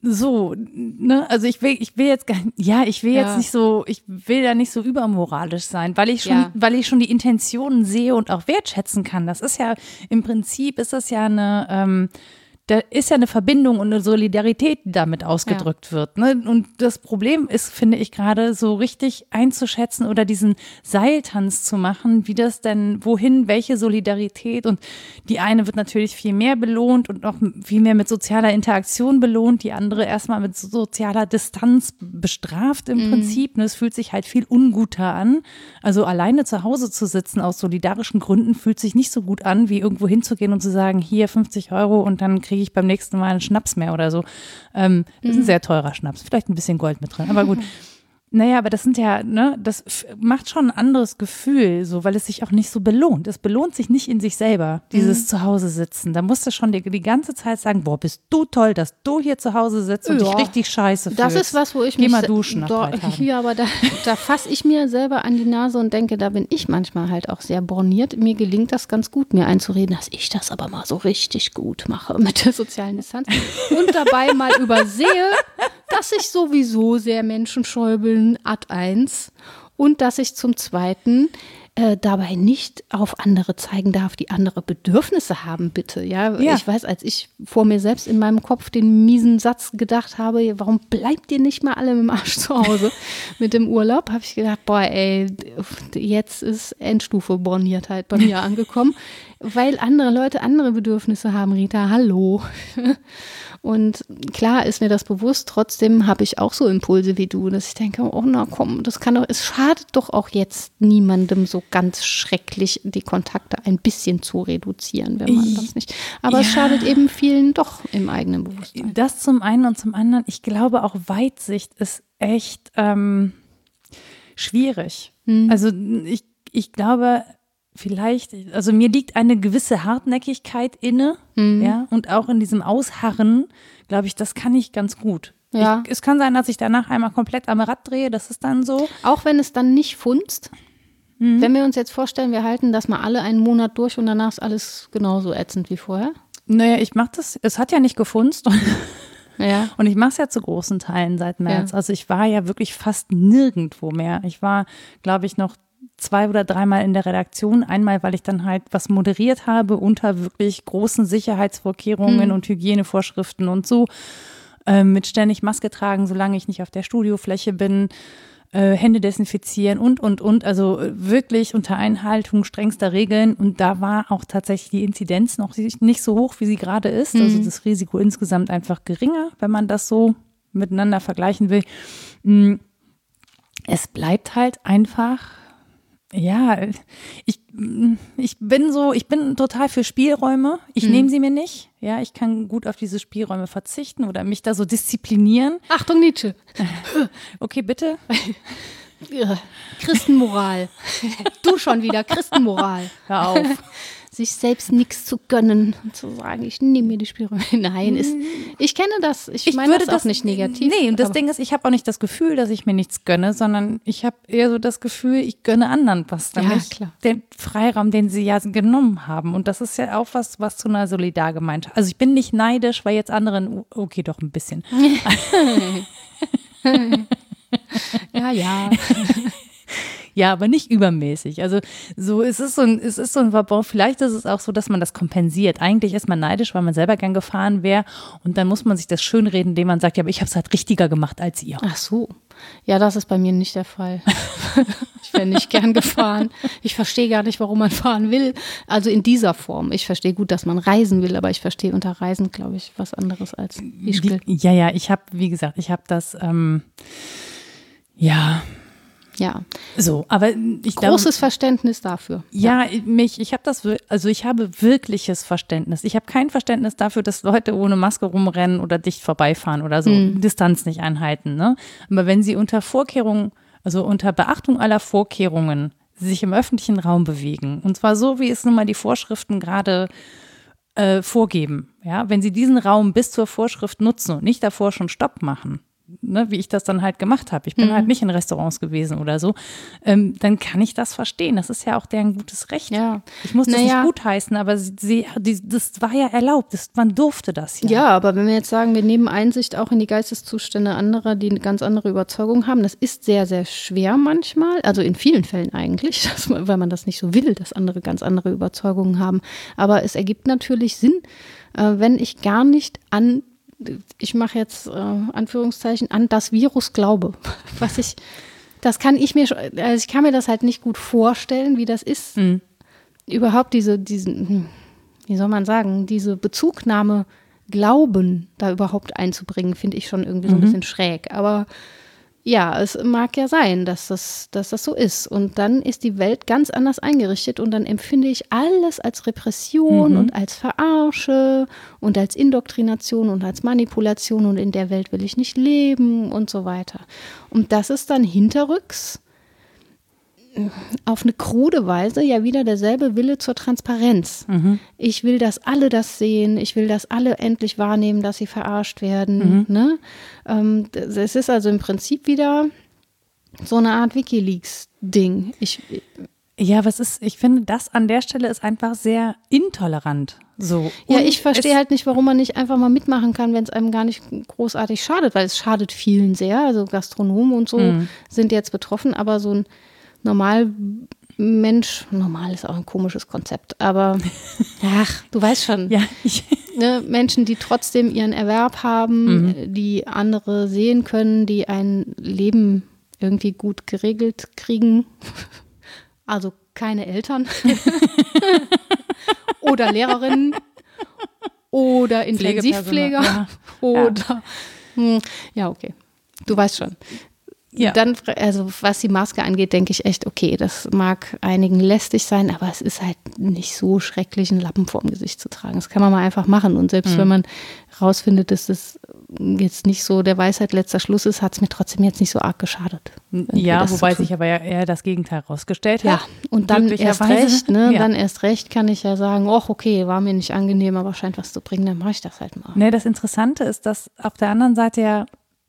so, ne, also ich will, ich will jetzt gar, ja, ich will Ja. jetzt nicht so, ich will da nicht so übermoralisch sein, weil ich schon, Ja. weil ich schon die Intentionen sehe und auch wertschätzen kann. Das ist ja im Prinzip ist das ja eine, ähm, da ist ja eine Verbindung und eine Solidarität, die damit ausgedrückt wird. Ne? Und das Problem ist, finde ich gerade, so richtig einzuschätzen oder diesen Seiltanz zu machen, wie das denn, wohin, welche Solidarität. Und die eine wird natürlich viel mehr belohnt und noch viel mehr mit sozialer Interaktion belohnt, die andere erstmal mit sozialer Distanz bestraft im Prinzip. Ne? Es fühlt sich halt viel unguter an. Also alleine zu Hause zu sitzen aus solidarischen Gründen fühlt sich nicht so gut an, wie irgendwo hinzugehen und zu sagen, hier 50 Euro und dann kriege ich beim nächsten Mal einen Schnaps mehr oder so. Ähm, das ist ein sehr teurer Schnaps, vielleicht ein bisschen Gold mit drin, aber gut. Naja, aber das sind ja, ne, das macht schon ein anderes Gefühl, so, weil es sich auch nicht so belohnt. Es belohnt sich nicht in sich selber, dieses Zuhause sitzen. Da musst du schon die, die ganze Zeit sagen, boah, bist du toll, dass du hier zu Hause sitzt und Ja. dich richtig scheiße fühlst. Das ist was, wo ich Geh mich mal duschen Tagen. Ja, aber da, da fasse ich mir selber an die Nase und denke, da bin ich manchmal halt auch sehr borniert. Mir gelingt das ganz gut, mir einzureden, dass ich das aber mal so richtig gut mache mit der sozialen Distanz und dabei mal übersehe, dass ich sowieso sehr menschenscheu bin, ad eins, und dass ich zum Zweiten äh, dabei nicht auf andere zeigen darf, die andere Bedürfnisse haben, bitte. Ja, Ja. ich weiß, als ich vor mir selbst in meinem Kopf den miesen Satz gedacht habe, warum bleibt ihr nicht mal alle dem Arsch zu Hause mit dem Urlaub, habe ich gedacht, boah, ey, jetzt ist Endstufe Borniertheit bei mir angekommen, weil andere Leute andere Bedürfnisse haben, Rita, hallo. Und klar ist mir das bewusst, trotzdem habe ich auch so Impulse wie du, dass ich denke, oh na komm, das kann doch, es schadet doch auch jetzt niemandem so ganz schrecklich, die Kontakte ein bisschen zu reduzieren, wenn man das nicht. Aber es Ja. schadet eben vielen doch im eigenen Bewusstsein. Das zum einen und zum anderen, ich glaube auch Weitsicht ist echt ähm, schwierig. Hm. Also ich, ich glaube, vielleicht, also mir liegt eine gewisse Hartnäckigkeit inne, Hm. ja, und auch in diesem Ausharren, glaube ich, das kann ich ganz gut. Ja. Ich, es kann sein, dass ich danach einmal komplett am Rad drehe, das ist dann so. Auch wenn es dann nicht funzt. Wenn wir uns jetzt vorstellen, wir halten das mal alle einen Monat durch und danach ist alles genauso ätzend wie vorher. Naja, ich mache das, es hat ja nicht gefunzt. Ja. Und ich mache es ja zu großen Teilen seit März. Ja. Also ich war ja wirklich fast nirgendwo mehr. Ich war, glaube ich, noch zwei oder dreimal in der Redaktion. Einmal, weil ich dann halt was moderiert habe unter wirklich großen Sicherheitsvorkehrungen und Hygienevorschriften und so. äh, mit ständig Maske tragen, solange ich nicht auf der Studiofläche bin, äh, Hände desinfizieren und, und, und. Also äh, wirklich unter Einhaltung strengster Regeln. Und da war auch tatsächlich die Inzidenz noch nicht so hoch, wie sie gerade ist. Also mhm. Also das Risiko insgesamt einfach geringer, wenn man das so miteinander vergleichen will. Mm, es bleibt halt einfach ja, ich, ich bin so, ich bin total für Spielräume. Ich hm. nehme sie mir nicht. Ja, ich kann gut auf diese Spielräume verzichten oder mich da so disziplinieren. Achtung, Nietzsche. Okay, bitte. Christenmoral. Du schon wieder, Christenmoral. Hör auf sich selbst nichts zu gönnen und zu sagen, ich nehme mir die Spielräume. Nein, ist, ich kenne das. Ich, ich meine das, das auch nicht negativ. Nee, und das Ding ist, ich habe auch nicht das Gefühl, dass ich mir nichts gönne, sondern ich habe eher so das Gefühl, ich gönne anderen was. Nämlich ja, klar. Den Freiraum, den sie ja genommen haben. Und das ist ja auch was, was zu einer Solidargemeinschaft. Also ich bin nicht neidisch, weil jetzt anderen, okay, doch ein bisschen. ja, ja. Ja, aber nicht übermäßig. Also so es ist so ein, es ist so ein Verbot. Vielleicht ist es auch so, dass man das kompensiert. Eigentlich ist man neidisch, weil man selber gern gefahren wäre und dann muss man sich das schönreden, indem man sagt, ja, aber ich habe es halt richtiger gemacht als ihr. Ach so. Ja, das ist bei mir nicht der Fall. ich wäre nicht gern gefahren. Ich verstehe gar nicht, warum man fahren will. Also in dieser Form. Ich verstehe gut, dass man reisen will, aber ich verstehe unter Reisen, glaube ich, was anderes als Ischgl. Ja, ja, ich habe, wie gesagt, ich habe das, ähm, ja, ja. So, aber ich großes glaube, Verständnis dafür. Ja, ja. mich, ich habe das, also ich habe wirkliches Verständnis. Ich habe kein Verständnis dafür, dass Leute ohne Maske rumrennen oder dicht vorbeifahren oder so, hm. Distanz nicht einhalten. Ne? Aber wenn sie unter Vorkehrungen, also unter Beachtung aller Vorkehrungen sich im öffentlichen Raum bewegen, und zwar so, wie es nun mal die Vorschriften gerade äh, vorgeben, ja, wenn sie diesen Raum bis zur Vorschrift nutzen und nicht davor schon Stopp machen, ne, wie ich das dann halt gemacht habe. Ich bin halt mhm. halt nicht in Restaurants gewesen oder so. Ähm, dann kann ich das verstehen. Das ist ja auch deren gutes Recht. Ja. Ich muss das naja. nicht gutheißen, aber sie, sie, die, das war ja erlaubt. Das, man durfte das ja. Ja, aber wenn wir jetzt sagen, wir nehmen Einsicht auch in die Geisteszustände anderer, die eine ganz andere Überzeugung haben, das ist sehr, sehr schwer manchmal. Also in vielen Fällen eigentlich, man, weil man das nicht so will, dass andere ganz andere Überzeugungen haben. Aber es ergibt natürlich Sinn, äh, wenn ich gar nicht an ich mache jetzt äh, Anführungszeichen, an das Virus glaube. Was ich, das kann ich mir, also ich kann mir das halt nicht gut vorstellen, wie das ist. Mhm. Überhaupt diese, diesen, wie soll man sagen, diese Bezugnahme Glauben da überhaupt einzubringen, finde ich schon irgendwie so ein mhm. bisschen schräg. Aber ja, es mag ja sein, dass das, dass das so ist. Und dann ist die Welt ganz anders eingerichtet und dann empfinde ich alles als Repression mhm. und als Verarsche und als Indoktrination und als Manipulation und in der Welt will ich nicht leben und so weiter. Und das ist dann hinterrücks auf eine krude Weise ja wieder derselbe Wille zur Transparenz. Mhm. Ich will, dass alle das sehen. Ich will, dass alle endlich wahrnehmen, dass sie verarscht werden. Mhm. Ne? Ähm, es ist also im Prinzip wieder so eine Art WikiLeaks-Ding. Ich, ja, was ist, ich finde, das an der Stelle ist einfach sehr intolerant. So. Ja, ich verstehe halt nicht, warum man nicht einfach mal mitmachen kann, wenn es einem gar nicht großartig schadet, weil es schadet vielen sehr. Also Gastronomen und so mhm. sind jetzt betroffen, aber so ein normal Mensch, normal ist auch ein komisches Konzept, aber ach, du weißt schon. Ja, ne, Menschen, die trotzdem ihren Erwerb haben, mhm. die andere sehen können, die ein Leben irgendwie gut geregelt kriegen. Also keine Eltern oder Lehrerinnen oder Intensivpfleger ja. oder. Hm, ja, okay. Du weißt schon. Ja. Dann, also was die Maske angeht, denke ich echt, okay, das mag einigen lästig sein, aber es ist halt nicht so schrecklich, einen Lappen vorm Gesicht zu tragen. Das kann man mal einfach machen. Und selbst mhm. wenn man rausfindet, dass das jetzt nicht so der Weisheit letzter Schluss ist, hat es mir trotzdem jetzt nicht so arg geschadet. Ja, wobei sich aber ja eher das Gegenteil rausgestellt hat. Ja, und dann erst recht, ne? Ja. Dann erst recht kann ich ja sagen, ach, okay, war mir nicht angenehm, aber scheint was zu bringen, dann mache ich das halt mal. Ne, das Interessante ist, dass auf der anderen Seite ja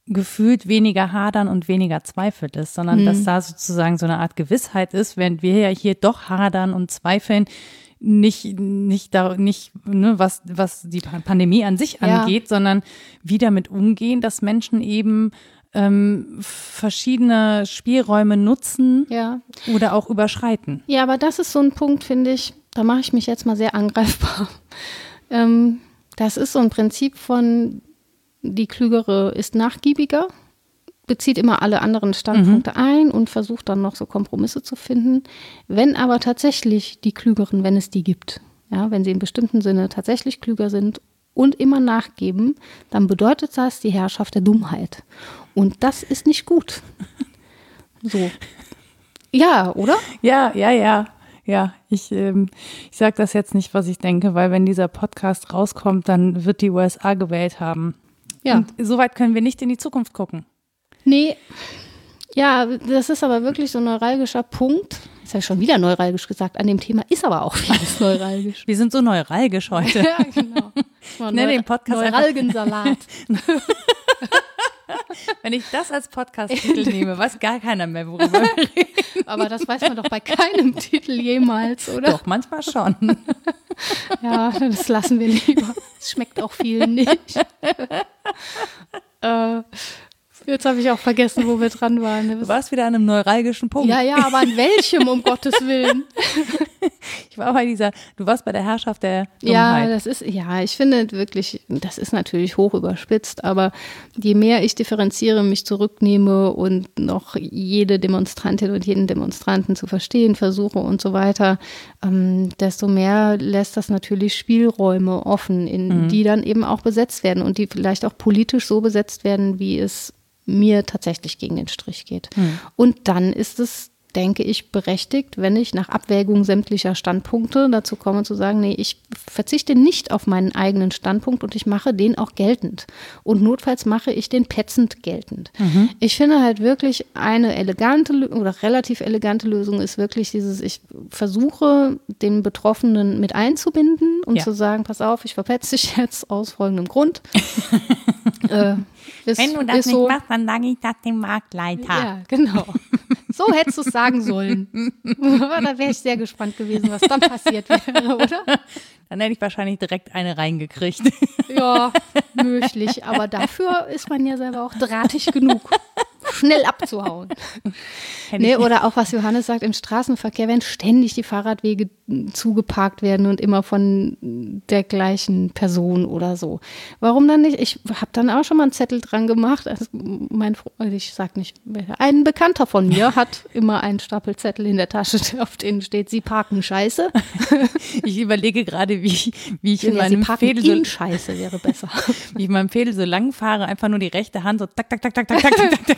gefühlt weniger Hadern und weniger Zweifel ist, sondern mhm. dass da sozusagen so eine Art Gewissheit ist, während wir ja hier doch hadern und zweifeln, nicht, nicht da, nicht, ne, was, was die Pandemie an sich ja. angeht, sondern wie damit umgehen, dass Menschen eben ähm, verschiedene Spielräume nutzen ja. oder auch überschreiten. Ja, aber das ist so ein Punkt, finde ich, da mache ich mich jetzt mal sehr angreifbar. Ähm, das ist so ein Prinzip von die Klügere ist nachgiebiger, bezieht immer alle anderen Standpunkte mhm. ein und versucht dann noch so Kompromisse zu finden. Wenn aber tatsächlich die Klügeren, wenn es die gibt, ja, wenn sie im bestimmten Sinne tatsächlich klüger sind und immer nachgeben, dann bedeutet das die Herrschaft der Dummheit. Und das ist nicht gut. So. Ja, oder? Ja, ja, ja. Ja, ich, ähm, ich sage das jetzt nicht, was ich denke, weil wenn dieser Podcast rauskommt, dann wird die USA gewählt haben. Ja. Und soweit können wir nicht in die Zukunft gucken. Nee. Ja, das ist aber wirklich so ein neuralgischer Punkt. Jetzt habe ich schon wieder neuralgisch gesagt. An dem Thema ist aber auch vieles neuralgisch. Wir sind so neuralgisch heute. ja, genau. Ich nenne den Podcast Neuralgensalat. Wenn ich das als Podcast-Titel nehme, weiß gar keiner mehr, worüber wir reden. Aber das weiß man doch bei keinem Titel jemals, oder? Doch, manchmal schon. Ja, das lassen wir lieber. Es schmeckt auch vielen nicht. äh, Jetzt habe ich auch vergessen, wo wir dran waren. Du warst wieder an einem neuralgischen Punkt. Ja, ja, aber an welchem, um Gottes Willen? Ich war bei dieser, du warst bei der Herrschaft der Dummheit. Ja, das ist, ja, ich finde wirklich, das ist natürlich hoch überspitzt, aber je mehr ich differenziere, mich zurücknehme und noch jede Demonstrantin und jeden Demonstranten zu verstehen versuche und so weiter, ähm, desto mehr lässt das natürlich Spielräume offen, in mhm. die dann eben auch besetzt werden und die vielleicht auch politisch so besetzt werden, wie es mir tatsächlich gegen den Strich geht. Hm. Und dann ist es, denke ich, berechtigt, wenn ich nach Abwägung sämtlicher Standpunkte dazu komme zu sagen, nee, ich verzichte nicht auf meinen eigenen Standpunkt und ich mache den auch geltend. Und notfalls mache ich den petzend geltend. Mhm. Ich finde halt wirklich eine elegante oder relativ elegante Lösung ist wirklich dieses, ich versuche den Betroffenen mit einzubinden und ja. zu sagen, pass auf, ich verpetze dich jetzt aus folgendem Grund. äh, ist, Wenn du das nicht so, machst, dann sage ich das dem Marktleiter. Ja, genau. So hättest du es sagen sollen. da wäre ich sehr gespannt gewesen, was dann passiert wäre, oder? Dann hätte ich wahrscheinlich direkt eine reingekriegt. Ja, möglich. Aber dafür ist man ja selber auch drahtig genug schnell abzuhauen. nee, oder auch, was Johannes sagt, im Straßenverkehr werden ständig die Fahrradwege zugeparkt werden und immer von der gleichen Person oder so. Warum dann nicht? Ich habe dann auch schon mal einen Zettel dran gemacht. Also mein Freund, ich sag nicht, ein Bekannter von mir hat immer einen Stapel Zettel in der Tasche, auf denen steht, sie parken scheiße. ich überlege gerade, wie, ich, wie ich in meinem Fädel so, scheiße wäre besser. wie ich meinem Fädel so lang fahre, einfach nur die rechte Hand so tak, tak, tak, tak, tak, tak, tak, tak.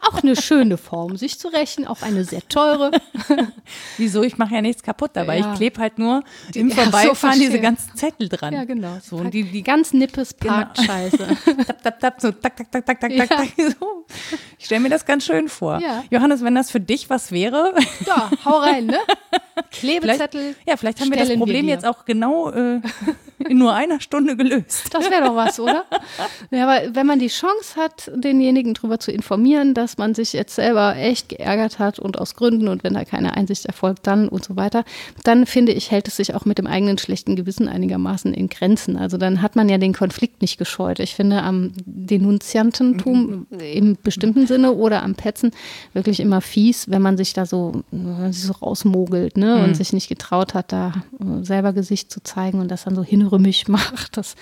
auch eine schöne Form, sich zu rächen, auch eine sehr teure. Wieso? Ich mache ja nichts kaputt dabei. Ja. Ich klebe halt nur im ja, Vorbeifahren so diese ganzen Zettel dran. Ja, genau. So, und die, die ganz nippes Parkscheiße. Genau. tap, tap, tap, so tak, tak, tak, tak, tak, ja. tak. So. Ich stelle mir das ganz schön vor. Ja. Johannes, wenn das für dich was wäre. Ja, hau rein, ne? Klebezettel. Vielleicht, ja, vielleicht haben wir das Problem wir jetzt auch genau äh, in nur einer Stunde gelöst. Das wäre doch was, oder? Ja, aber wenn man die Chance hat, denjenigen darüber zu informieren, dass man sich jetzt selber echt geärgert hat und aus Gründen und wenn da keine Einsicht erfolgt, dann und so weiter, dann finde ich, hält es sich auch mit dem eigenen schlechten Gewissen einigermaßen in Grenzen. Also dann hat man ja den Konflikt nicht gescheut. Ich finde am Denunziantentum im bestimmten Sinne oder am Petzen wirklich immer fies, wenn man sich da so, so rausmogelt ne? und mhm. sich nicht getraut hat, da selber Gesicht zu zeigen und das dann so hinrümmig macht. Das,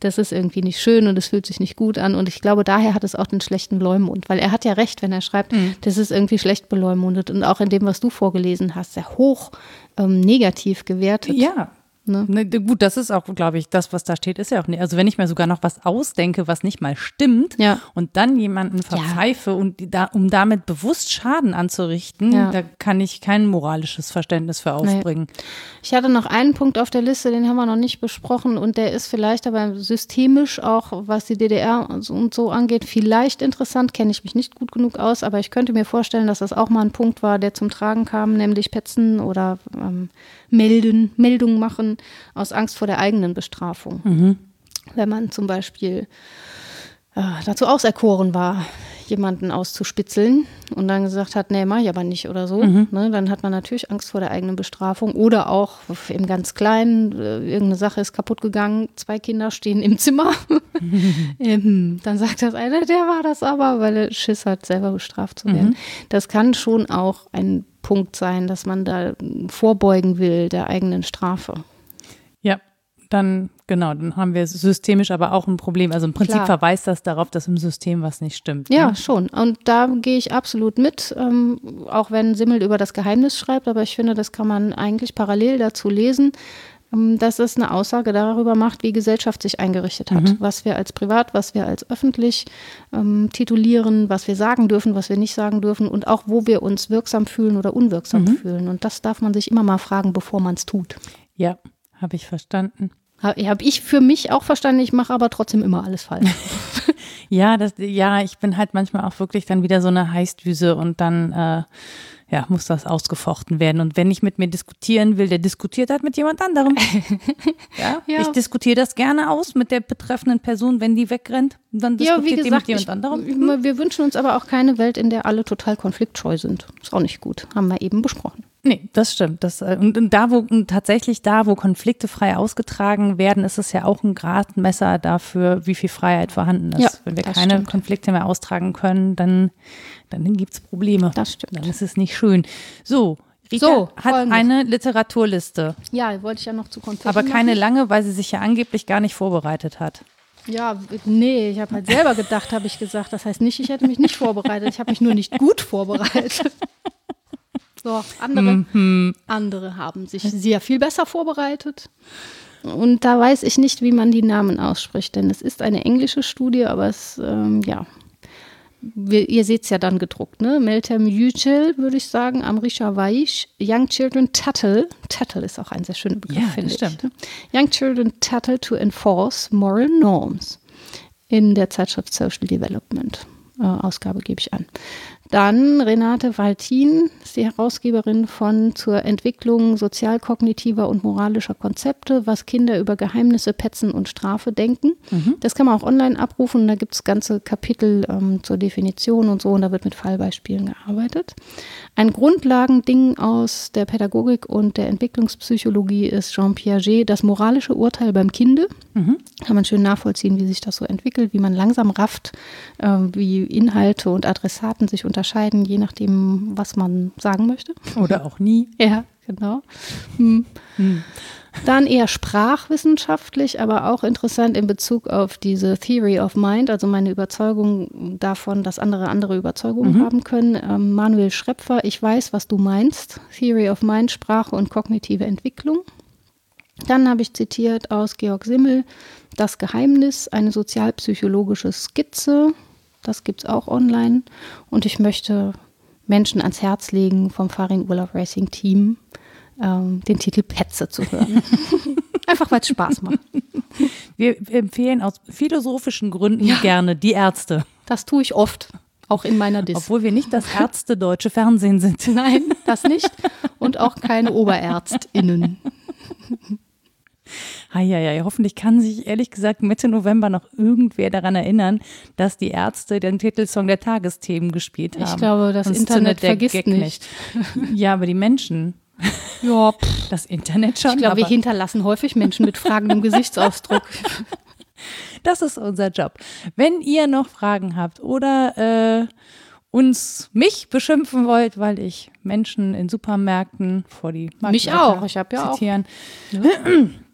das ist irgendwie nicht schön und es fühlt sich nicht gut an. Und ich glaube, daher hat es auch den schlechten Leumund, weil er hat ja recht, wenn er schreibt, mhm. das ist irgendwie schlecht beleumundet und auch in dem, was du vorgelesen hast, sehr hoch ähm, negativ gewertet. Ja, Ne? Ne, gut, das ist auch, glaube ich, das, was da steht, ist ja auch nicht. Also wenn ich mir sogar noch was ausdenke, was nicht mal stimmt ja. und dann jemanden verpfeife ja. und da, um damit bewusst Schaden anzurichten, ja. da kann ich kein moralisches Verständnis für aufbringen. Nee. Ich hatte noch einen Punkt auf der Liste, den haben wir noch nicht besprochen und der ist vielleicht aber systemisch auch, was die DDR und so angeht, vielleicht interessant, kenne ich mich nicht gut genug aus, aber ich könnte mir vorstellen, dass das auch mal ein Punkt war, der zum Tragen kam, nämlich Petzen oder ähm, melden, Meldungen machen aus Angst vor der eigenen Bestrafung. Mhm. Wenn man zum Beispiel äh, dazu auserkoren war, jemanden auszuspitzeln und dann gesagt hat, nee, mach ich aber nicht oder so, mhm. ne, dann hat man natürlich Angst vor der eigenen Bestrafung oder auch im ganz Kleinen, äh, irgendeine Sache ist kaputt gegangen, zwei Kinder stehen im Zimmer, ähm, dann sagt das eine, der war das aber, weil er Schiss hat, selber bestraft zu werden. Mhm. Das kann schon auch ein Punkt sein, dass man da vorbeugen will der eigenen Strafe. Dann Genau, dann haben wir systemisch aber auch ein Problem. Also im Prinzip Klar. verweist das darauf, dass im System was nicht stimmt. Ja, ne? schon. Und da gehe ich absolut mit, ähm, auch wenn Simmel über das Geheimnis schreibt, aber ich finde, das kann man eigentlich parallel dazu lesen, ähm, dass es eine Aussage darüber macht, wie Gesellschaft sich eingerichtet hat, was wir als privat, was wir als öffentlich ähm, titulieren, was wir sagen dürfen, was wir nicht sagen dürfen und auch, wo wir uns wirksam fühlen oder unwirksam fühlen. Und das darf man sich immer mal fragen, bevor man es tut. Ja, habe ich verstanden. Habe hab ich für mich auch verstanden, ich mache aber trotzdem immer alles falsch. Ja, das, ja, ich bin halt manchmal auch wirklich dann wieder so eine Heißdüse und dann äh, ja, muss das ausgefochten werden. Und wenn ich mit mir diskutieren will, der diskutiert halt mit jemand anderem. ja, Ja. Ich diskutiere das gerne aus mit der betreffenden Person, wenn die wegrennt. Dann diskutiert die mit jemand anderem. ich- wir wünschen uns aber auch keine Welt, in der alle total konfliktscheu sind. Ist auch nicht gut. Haben wir eben besprochen. Nee, das stimmt. Das, äh, und, und da, wo und tatsächlich da, wo Konflikte frei ausgetragen werden, ist es ja auch ein Gradmesser dafür, wie viel Freiheit vorhanden ist. Ja, Wenn wir keine stimmt. Konflikte mehr austragen können, dann, dann gibt es Probleme. Das stimmt. Dann ist es nicht schön. So, Rita So, hat Folgendes. eine Literaturliste, Ja, wollte ich ja noch zu Konflikten aber keine machen. lange, weil sie sich ja angeblich gar nicht vorbereitet hat. Ja, nee, ich habe halt selber gedacht, habe ich gesagt. Das heißt nicht, ich hätte mich nicht vorbereitet. Ich habe mich nur nicht gut vorbereitet. So, andere, Mhm. andere haben sich sehr viel besser vorbereitet. Und da weiß ich nicht, wie man die Namen ausspricht, denn es ist eine englische Studie, aber es, ähm, ja, wir, ihr seht es ja dann gedruckt, ne? Meltem Yücel, würde ich sagen, Amrisha Weish, Young Children Tattle. Tattle ist auch ein sehr schöner Begriff, Ja, finde das ich. stimmt. ne? Young Children Tattle to Enforce Moral Norms in der Zeitschrift Social Development. Äh, Ausgabe gebe ich an. Dann Renate Waltin ist die Herausgeberin von zur Entwicklung sozialkognitiver und moralischer Konzepte, was Kinder über Geheimnisse, Petzen und Strafe denken. Das kann man auch online abrufen. Da gibt es ganze Kapitel ähm, zur Definition und so und da wird mit Fallbeispielen gearbeitet. Ein Grundlagending aus der Pädagogik und der Entwicklungspsychologie ist Jean Piaget, das moralische Urteil beim Kinde. Kann man schön nachvollziehen, wie sich das so entwickelt, wie man langsam rafft, äh, wie Inhalte und Adressaten sich unterscheiden, je nachdem, was man sagen möchte. Oder auch nie. Ja, genau. Hm. Dann eher sprachwissenschaftlich, aber auch interessant in Bezug auf diese Theory of Mind, also meine Überzeugung davon, dass andere andere Überzeugungen haben können. Ähm, Manuel Schrepfer, ich weiß, was du meinst. Theory of Mind, Sprache und kognitive Entwicklung. Dann habe ich zitiert aus Georg Simmel, Das Geheimnis, eine sozialpsychologische Skizze. Das gibt es auch online. Und ich möchte Menschen ans Herz legen vom Farin Urlaub Racing Team, ähm, den Titel Petze zu hören. Einfach weil es Spaß macht. Wir empfehlen aus philosophischen Gründen gerne die Ärzte. Das tue ich oft, auch in meiner Dis. Obwohl wir nicht das Ärzte deutsche Fernsehen sind. Nein, das nicht. Und auch keine OberärztInnen. Heieiei, hoffentlich kann sich ehrlich gesagt Mitte November noch irgendwer daran erinnern, dass die Ärzte den Titelsong der Tagesthemen gespielt haben. Ich glaube, das Sonst Internet vergisst Gag nicht. Ja, aber die Menschen, Ja, pff. das Internet schon. ich glaube, wir hinterlassen häufig Menschen mit fragendem Gesichtsausdruck. das ist unser Job. Wenn ihr noch Fragen habt oder äh, uns, mich beschimpfen wollt, weil ich Menschen in Supermärkten vor die Mich Marktleiter auch. Ich habe ja auch zitieren.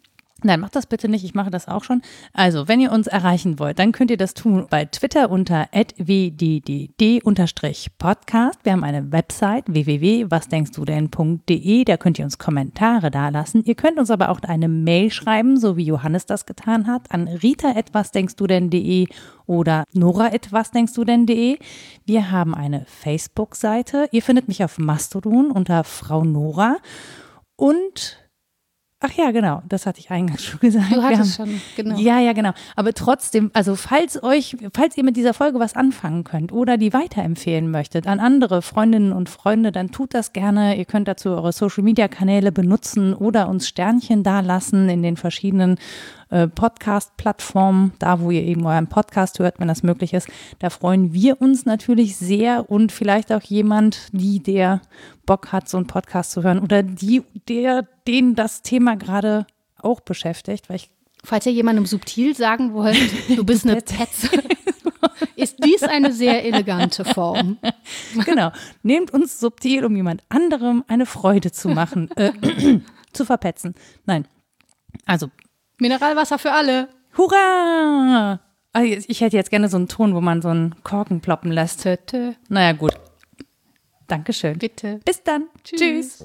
Nein, macht das bitte nicht. Ich mache das auch schon. Also, wenn ihr uns erreichen wollt, dann könnt ihr das tun bei Twitter unter wddd-podcast. Wir haben eine Website www.wasdenkstudenn.de. Da könnt ihr uns Kommentare dalassen. Ihr könnt uns aber auch eine Mail schreiben, so wie Johannes das getan hat, an rita.wasdenkstudenn.de oder nora.wasdenkstudenn.de. Wir haben eine Facebook-Seite. Ihr findet mich auf Mastodon unter Frau Nora. Und Ach ja, genau, das hatte ich eingangs schon gesagt. Du hattest haben- schon, genau. Ja, ja, genau. Aber trotzdem, also falls euch, falls ihr mit dieser Folge was anfangen könnt oder die weiterempfehlen möchtet an andere Freundinnen und Freunde, dann tut das gerne. Ihr könnt dazu eure Social Media Kanäle benutzen oder uns Sternchen dalassen in den verschiedenen äh, Podcast-Plattformen, da wo ihr eben euren Podcast hört, wenn das möglich ist. Da freuen wir uns natürlich sehr und vielleicht auch jemand, die der Bock hat, so einen Podcast zu hören oder die, der, den das Thema gerade auch beschäftigt, weil ich Falls ihr jemandem subtil sagen wollt, du bist eine Petze, ist dies eine sehr elegante Form. genau. Nehmt uns subtil, um jemand anderem eine Freude zu machen, äh, zu verpetzen. Nein. Also, Mineralwasser für alle. Hurra! Ah, Ich hätte jetzt gerne so einen Ton, wo man so einen Korken ploppen lässt. Töte. Naja, gut. Dankeschön. Bitte. Bis dann. Tschüss. Tschüss.